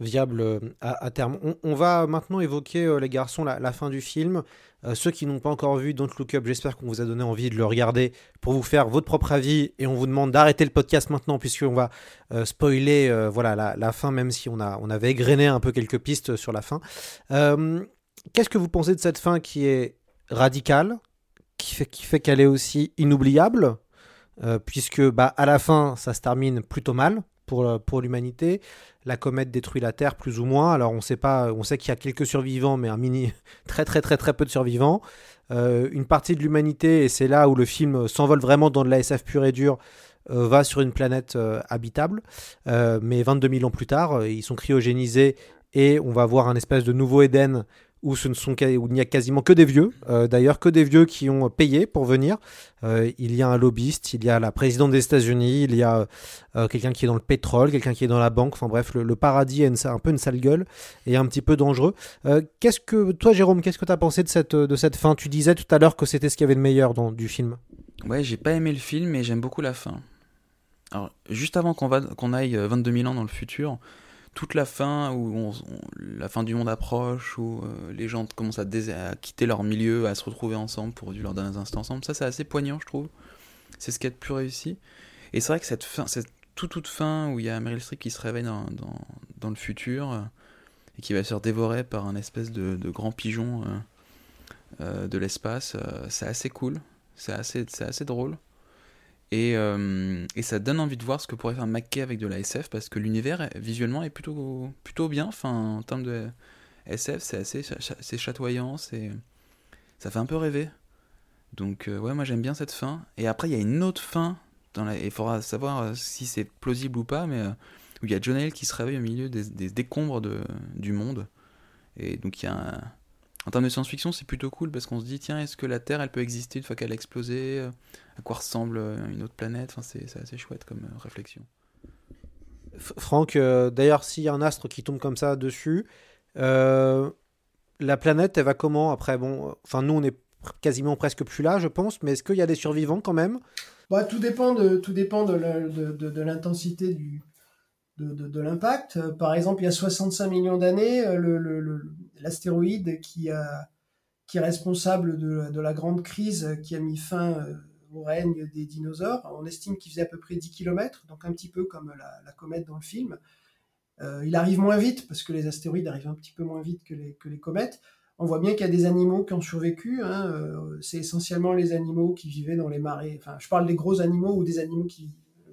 viable euh, à, terme. On, va maintenant évoquer, les garçons, la, fin du film. ceux qui n'ont pas encore vu Don't Look Up, j'espère qu'on vous a donné envie de le regarder pour vous faire votre propre avis. Et on vous demande d'arrêter le podcast maintenant, puisqu'on va spoiler voilà, la, fin, même si on, a, on avait égrené un peu quelques pistes sur la fin. Qu'est-ce que vous pensez de cette fin qui est radicale, qui fait, qui fait qu'elle est aussi inoubliable? Euh, puisque bah, à la fin, ça se termine plutôt mal pour, euh, pour l'humanité. La comète détruit la Terre plus ou moins. Alors on sait pas, on sait qu'il y a quelques survivants, mais un mini, très très très très peu de survivants. Euh, une partie de l'humanité, et c'est là où le film s'envole vraiment dans de la SF pure et dure, va sur une planète habitable. mais 22 000 ans plus tard, ils sont cryogénisés et on va voir un espèce de nouveau Éden où, ce ne sont, où il n'y a quasiment que des vieux, euh, d'ailleurs que des vieux qui ont payé pour venir. Euh, il y a un lobbyiste, il y a la présidente des États-Unis, il y a euh, quelqu'un qui est dans le pétrole, quelqu'un qui est dans la banque. Enfin bref, le, paradis a un peu une sale gueule et un petit peu dangereux. qu'est-ce que toi, Jérôme, qu'est-ce que tu as pensé de cette, de cette fin? Tu disais tout à l'heure que c'était ce qu'il y avait de meilleur dans, du film. Ouais, j'ai pas aimé le film, mais j'aime beaucoup la fin. Alors, juste avant qu'on aille 22 000 ans dans le futur, toute la fin où la fin du monde approche, où euh, les gens commencent à, quitter leur milieu, à se retrouver ensemble pour vivre leurs derniers instants ensemble, ça c'est assez poignant je trouve. C'est ce qui est le plus réussi. Et c'est vrai que cette fin, cette toute toute fin où il y a Meryl Streep qui se réveille dans, dans, le futur euh, et qui va se faire dévorer par un espèce de, de grand pigeon euh, de l'espace, c'est assez cool, c'est assez, assez drôle. Et, euh, et, ça donne envie de voir ce que pourrait faire McKay avec de la SF parce que l'univers visuellement est plutôt, plutôt bien. Enfin, en termes de SF, c'est assez chatoyant, c'est ça fait un peu rêver. Donc euh, ouais, moi j'aime bien cette fin. Et après il y a une autre fin dans la... il faudra savoir euh, si c'est plausible ou pas, mais où il y a John qui se réveille au milieu des, décombres de, du monde. Et donc en termes de science-fiction, c'est plutôt cool parce qu'on se dit, tiens, est-ce que la Terre, elle peut exister une fois qu'elle a explosé euh, À quoi ressemble euh, une autre planète enfin, c'est, assez chouette comme euh, réflexion. Franck, d'ailleurs, s'il y a un astre qui tombe comme ça dessus, la planète, elle va comment après? Bon, enfin, nous, on est quasiment presque plus là, je pense, mais est-ce qu'il y a des survivants quand même? Bah, tout dépend de tout dépend de, de l'intensité du, de, l'impact. Euh, par exemple, il y a 65 millions d'années, euh, l'astéroïde qui, a, qui est responsable de, la grande crise qui a mis fin euh, au règne des dinosaures, on estime qu'il faisait à peu près 10 km, donc un petit peu comme la, comète dans le film. il arrive moins vite, parce que les astéroïdes arrivent un petit peu moins vite que les, comètes. On voit bien qu'il y a des animaux qui ont survécu. Hein, c'est essentiellement les animaux qui vivaient dans les marais. Enfin, je parle des gros animaux ou des animaux qui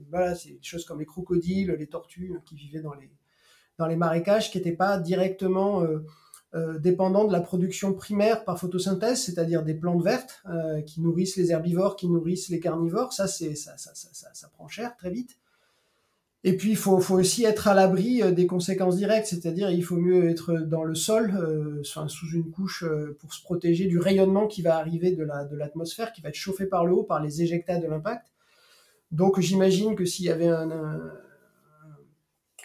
voilà, c'est des choses comme les crocodiles, les tortues hein, qui vivaient dans les, dans les marécages, qui n'étaient pas directement euh, euh, dépendants de la production primaire par photosynthèse, c'est-à-dire des plantes vertes euh, qui nourrissent les herbivores, qui nourrissent les carnivores. Ça, c'est, ça, ça, ça, ça, prend cher très vite. Et puis, il faut, aussi être à l'abri euh, des conséquences directes, c'est-à-dire il faut mieux être dans le sol, sous une couche, pour se protéger du rayonnement qui va arriver de la de l'atmosphère, qui va être chauffé par le haut par les éjectats de l'impact. Donc, j'imagine que s'il y avait un,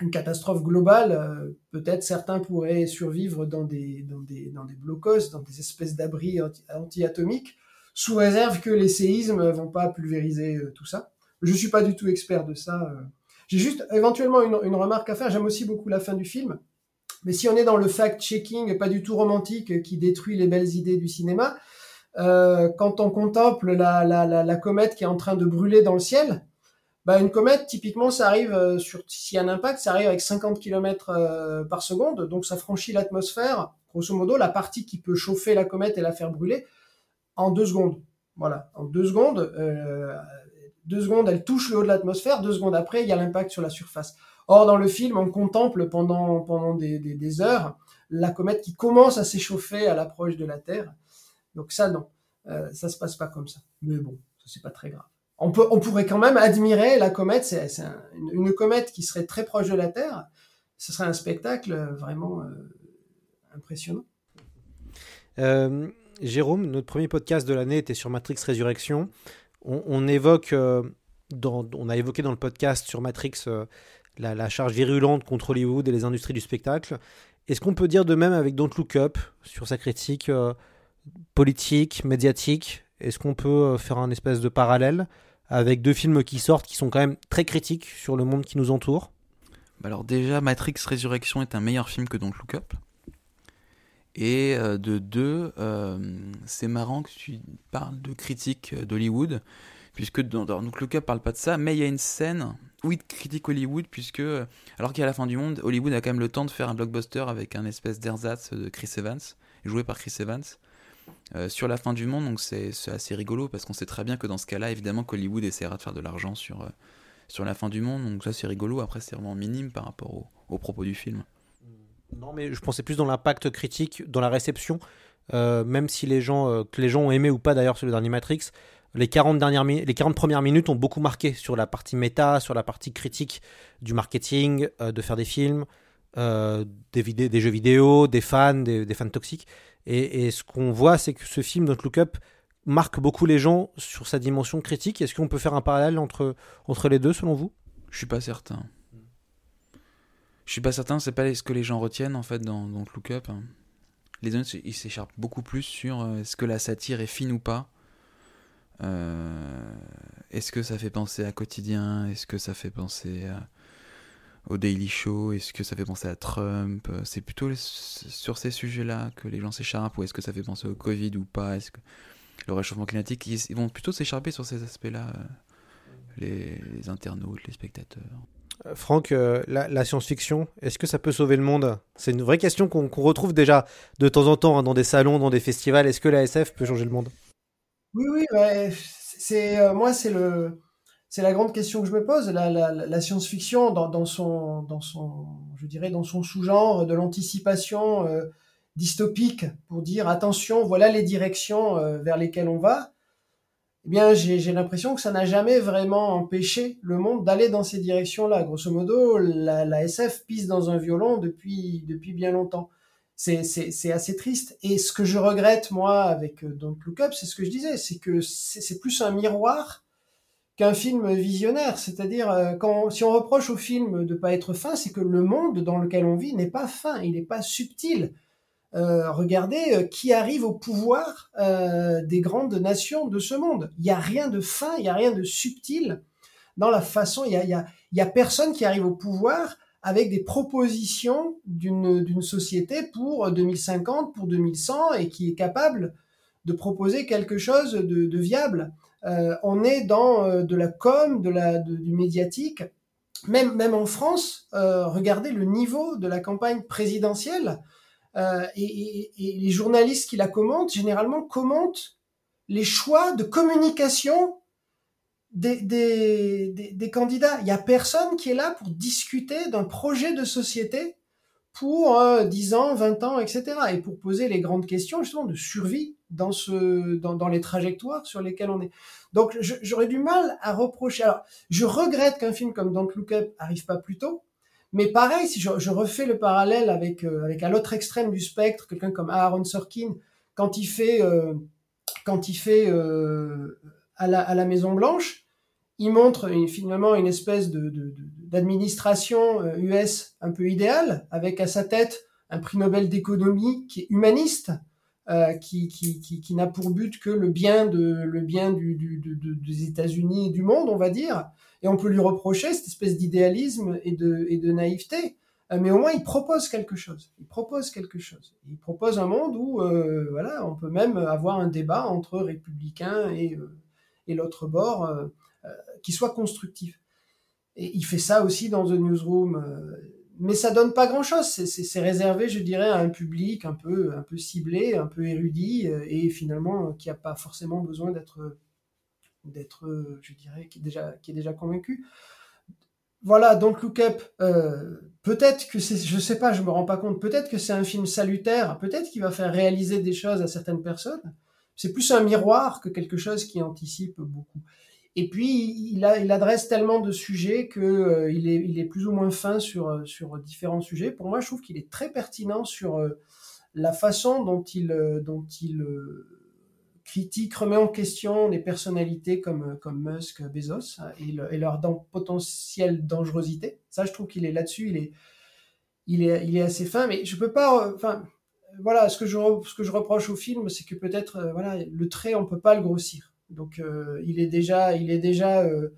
une catastrophe globale, euh, peut-être certains pourraient survivre dans des dans des dans des blocos, dans des espèces d'abris anti- anti-atomiques, sous réserve que les séismes vont pas pulvériser euh, tout ça. Je suis pas du tout expert de ça. euh. J'ai juste éventuellement une, une remarque à faire. J'aime aussi beaucoup la fin du film. Mais si on est dans le fact-checking pas du tout romantique qui détruit les belles idées du cinéma, euh, quand on contemple la, la, la comète qui est en train de brûler dans le ciel, bah une comète, typiquement, ça arrive euh, sur s'il y a un impact, ça arrive avec 50 km euh, par seconde, donc ça franchit l'atmosphère, grosso modo, la partie qui peut chauffer la comète et la faire brûler en deux secondes. Voilà, en deux secondes, euh, deux secondes, elle touche le haut de l'atmosphère, deux secondes après, il y a l'impact sur la surface. Or, dans le film, on contemple pendant, pendant des, heures la comète qui commence à s'échauffer à l'approche de la Terre. Donc ça, non, ça se passe pas comme ça. Mais bon, c'est pas très grave. On, pourrait quand même admirer la comète, c'est c'est un- une, comète qui serait très proche de la Terre. Ce serait un spectacle vraiment euh, impressionnant. Euh, Jérôme, notre premier podcast de l'année était sur Matrix Résurrection. On, euh, a évoqué dans le podcast sur Matrix la, la charge virulente contre Hollywood et les industries du spectacle. Est-ce qu'on peut dire de même avec Don't Look Up sur sa critique politique, médiatique? Est-ce qu'on peut faire un espèce de parallèle? Avec deux films qui sortent qui sont quand même très critiques sur le monde qui nous entoure Bah alors déjà, Matrix Résurrection est un meilleur film que Don't Look Up. Et euh, de deux, euh, c'est marrant que tu parles de critique d'Hollywood, puisque dans, Don't Look Up parle pas de ça, mais il y a une scène où il critique Hollywood, puisque euh, alors qu'à la fin du monde, Hollywood a quand même le temps de faire un blockbuster avec un espèce d'ersatz de Chris Evans, joué par Chris Evans. Euh, sur la fin du monde, donc c'est assez rigolo parce qu'on sait très bien que dans ce cas-là, évidemment, qu'Hollywood essaiera de faire de l'argent sur, euh, sur la fin du monde, donc ça c'est rigolo. Après, c'est vraiment minime par rapport au, au propos du film. Non, mais je pensais plus dans l'impact critique, dans la réception. Euh, même si les gens, les gens ont aimé ou pas d'ailleurs sur le dernier Matrix, les 40, dernières les 40 premières minutes ont beaucoup marqué sur la partie méta, sur la partie critique du marketing, de faire des films, des, jeux vidéo, des fans, des fans toxiques. Et, ce qu'on voit, c'est que ce film, Don't Look Up, marque beaucoup les gens sur sa dimension critique. Est-ce qu'on peut faire un parallèle entre, entre les deux, selon vous? Je suis pas certain. Je suis pas certain, c'est pas ce que les gens retiennent en fait dans, dans Look Up. Les autres, ils s'écharpent beaucoup plus sur euh, est-ce que la satire est fine ou pas. Euh, est-ce que ça fait penser à Quotidien? Est-ce que ça fait penser à- au Daily Show Est-ce que ça fait penser à Trump Euh, C'est plutôt sur ces sujets-là que les gens s'écharpent. Ou est-ce que ça fait penser au Covid ou pas Est-ce que le réchauffement climatique Ils, vont plutôt s'écharper sur ces aspects-là, euh, les, les internautes, les spectateurs? Euh, Franck, euh, la, la science-fiction, est-ce que ça peut sauver le monde? C'est une vraie question qu'on retrouve déjà de temps en temps hein, dans des salons, dans des festivals. Est-ce que la SF peut changer le monde? Oui, oui, ouais, c'est euh, moi, c'est le, c'est la grande question que je me pose. La, la, science-fiction dans, son, je dirais, dans son sous-genre de l'anticipation euh, dystopique pour dire attention, voilà les directions euh, vers lesquelles on va. Eh bien, j'ai l'impression que ça n'a jamais vraiment empêché le monde d'aller dans ces directions-là. Grosso modo, la, SF pisse dans un violon depuis depuis bien longtemps c'est assez triste. Et ce que je regrette moi avec euh, Don't Look Up, c'est ce que je disais, c'est que c'est plus un miroir qu'un film visionnaire. C'est-à-dire euh, quand si on reproche au film de pas être fin, c'est que le monde dans lequel on vit n'est pas fin, il n'est pas subtil. Euh, regardez euh, qui arrive au pouvoir des grandes nations de ce monde. Il y a rien de fin, il y a rien de subtil dans la façon. Il y a y a personne qui arrive au pouvoir avec des propositions d'une société pour 2050, pour 2100 et qui est capable de proposer quelque chose de viable. Euh, on est dans euh, de la com, de la du médiatique. Même même en France, euh, regardez le niveau de la campagne présidentielle et, les journalistes qui la commentent généralement commentent les choix de communication des, des, des, des candidats. Il y a personne qui est là pour discuter d'un projet de société pour euh, 10 ans, 20 ans, etc. Et pour poser les grandes questions justement de survie dans, ce, dans, les trajectoires sur lesquelles on est. Donc j'aurais du mal à reprocher. Alors, je regrette qu'un film comme Don't Look Up arrive pas plus tôt. Mais pareil, si je, refais le parallèle avec, euh, avec à l'autre extrême du spectre, quelqu'un comme Aaron Sorkin, quand il fait, euh, quand il fait euh, à, la, à la Maison Blanche, il montre finalement une espèce de, de, d'administration US un peu idéale, avec à sa tête un prix Nobel d'économie qui est humaniste, euh, qui, qui, qui, qui n'a pour but que le bien, de, le bien du, du, de, des États-Unis et du monde, on va dire. Et on peut lui reprocher cette espèce d'idéalisme et de, et de naïveté. Euh, mais au moins, il propose quelque chose. Il propose quelque chose. Il propose un monde où, euh, voilà, on peut même avoir un débat entre républicains et, euh, et l'autre bord euh, qui soit constructif. Et il fait ça aussi dans The Newsroom mais ça donne pas grand chose. C'est réservé, je dirais, à un public un peu, un peu ciblé, un peu érudit, et finalement qui a pas forcément besoin d'être, d'être, je dirais, qui est déjà, qui est déjà convaincu. Voilà, donc Look Up, euh, peut-être que c'est, je sais pas, je me rends pas compte, peut-être que c'est un film salutaire, peut-être qu'il va faire réaliser des choses à certaines personnes. C'est plus un miroir que quelque chose qui anticipe beaucoup. Et puis, il, adresse tellement de sujets que euh, est, il est plus ou moins fin sur, sur différents sujets. Pour moi, je trouve qu'il est très pertinent sur euh, la façon dont il, critique, remet en question les personnalités comme, Musk, Bezos et, le, et leur potentielle dangerosité. Ça, je trouve qu'il est là-dessus, il est, assez fin, mais je peux pas. Enfin, voilà, ce que je, ce que je reproche au film, c'est que peut-être, voilà, le trait, on peut pas le grossir. Donc euh, il est déjà, il est déjà euh,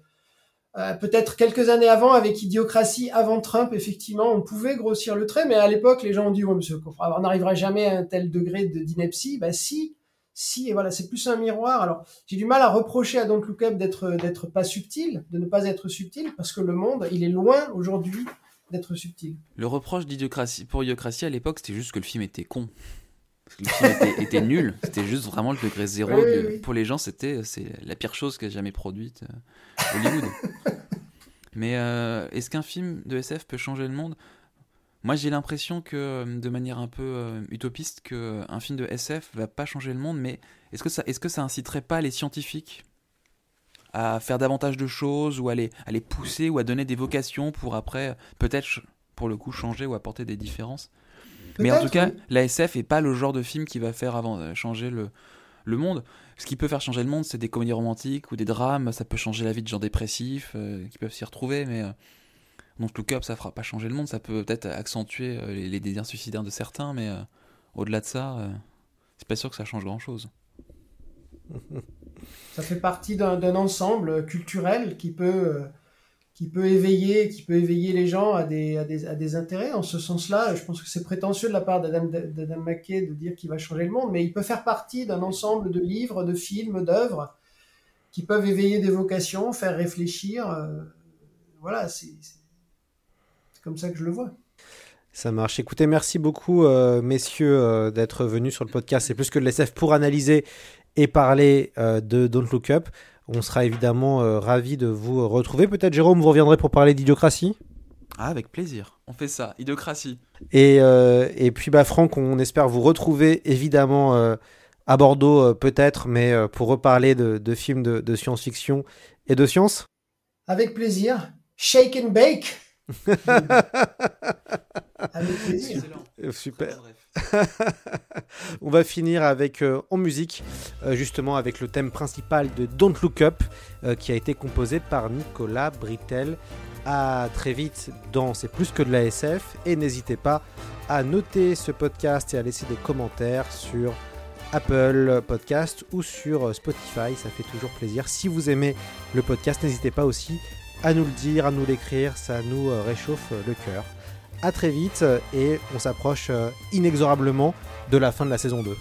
euh, peut-être quelques années avant avec Idiocratie, avant Trump, effectivement, on pouvait grossir le trait, mais à l'époque les gens ont dit monsieur, on n'arrivera jamais à un tel degré de d'ineptie. Bah si, si, et voilà, c'est plus un miroir. Alors j'ai du mal à reprocher à Don't Look d'être d'être pas subtil, de ne pas être subtil, parce que le monde, il est loin aujourd'hui d'être subtil. Le reproche d'Idiocratie pour Idiocratie à l'époque, c'était juste que le film était con. Parce que le film était, était nul, c'était juste vraiment le degré zéro. Oui, de- oui, oui. Pour les gens, c'était c'est la pire chose qu'a jamais produite euh, Hollywood. Mais euh, est-ce qu'un film de SF peut changer le monde? Moi, j'ai l'impression que, euh, de manière un peu euh, utopiste, qu'un film de SF va pas changer le monde, mais est-ce que ça, est-ce que ça inciterait pas les scientifiques à faire davantage de choses ou à les, à les pousser ou à donner des vocations pour après, peut-être, pour le coup, changer ou apporter des différences? Mais en tout cas, oui. la SF est pas le genre de film qui va faire avant, euh, changer le, le monde. Ce qui peut faire changer le monde, c'est des comédies romantiques ou des drames. Ça peut changer la vie de gens dépressifs euh, qui peuvent s'y retrouver. Mais euh, donc Look Up, ça fera pas changer le monde. Ça peut peut-être accentuer euh, les, les désirs suicidaires de certains. Mais euh, au-delà de ça, euh, c'est pas sûr que ça change grand-chose. Ça fait partie d'un d'un ensemble culturel qui peut, euh, qui peut éveiller, qui peut éveiller les gens à des, intérêts. En ce sens-là, je pense que c'est prétentieux de la part d'Adam McKay de dire qu'il va changer le monde, mais il peut faire partie d'un ensemble de livres, de films, d'œuvres qui peuvent éveiller des vocations, faire réfléchir. euh, voilà, c'est comme ça que je le vois. Ça marche. Écoutez, merci beaucoup, euh, messieurs, euh, d'être venus sur le podcast. C'est plus que de l'SF pour analyser et parler de Don't Look Up. On sera évidemment euh, ravis de vous retrouver. Peut-être, Jérôme, vous reviendrez pour parler d'idiocratie? Ah, avec plaisir. On fait ça. Idiocratie. Et, euh, et puis, bah, Franck, on espère vous retrouver évidemment euh, à Bordeaux, euh, peut-être, mais euh, pour reparler de, de films de, de science-fiction et de science. Avec plaisir. Shake and bake. Avec plaisir. Euh, Super. On va finir avec euh, en musique, euh, justement avec le thème principal de Don't Look Up, euh, qui a été composé par Nicolas Britel. À très vite dans C'est plus que de la SF et n'hésitez pas à noter ce podcast et à laisser des commentaires sur Apple Podcast ou sur Spotify, ça fait toujours plaisir. Si vous aimez le podcast, n'hésitez pas aussi à nous le dire, à nous l'écrire, ça nous réchauffe le cœur. À très vite euh, et on s'approche euh, inexorablement de la fin de la saison 2.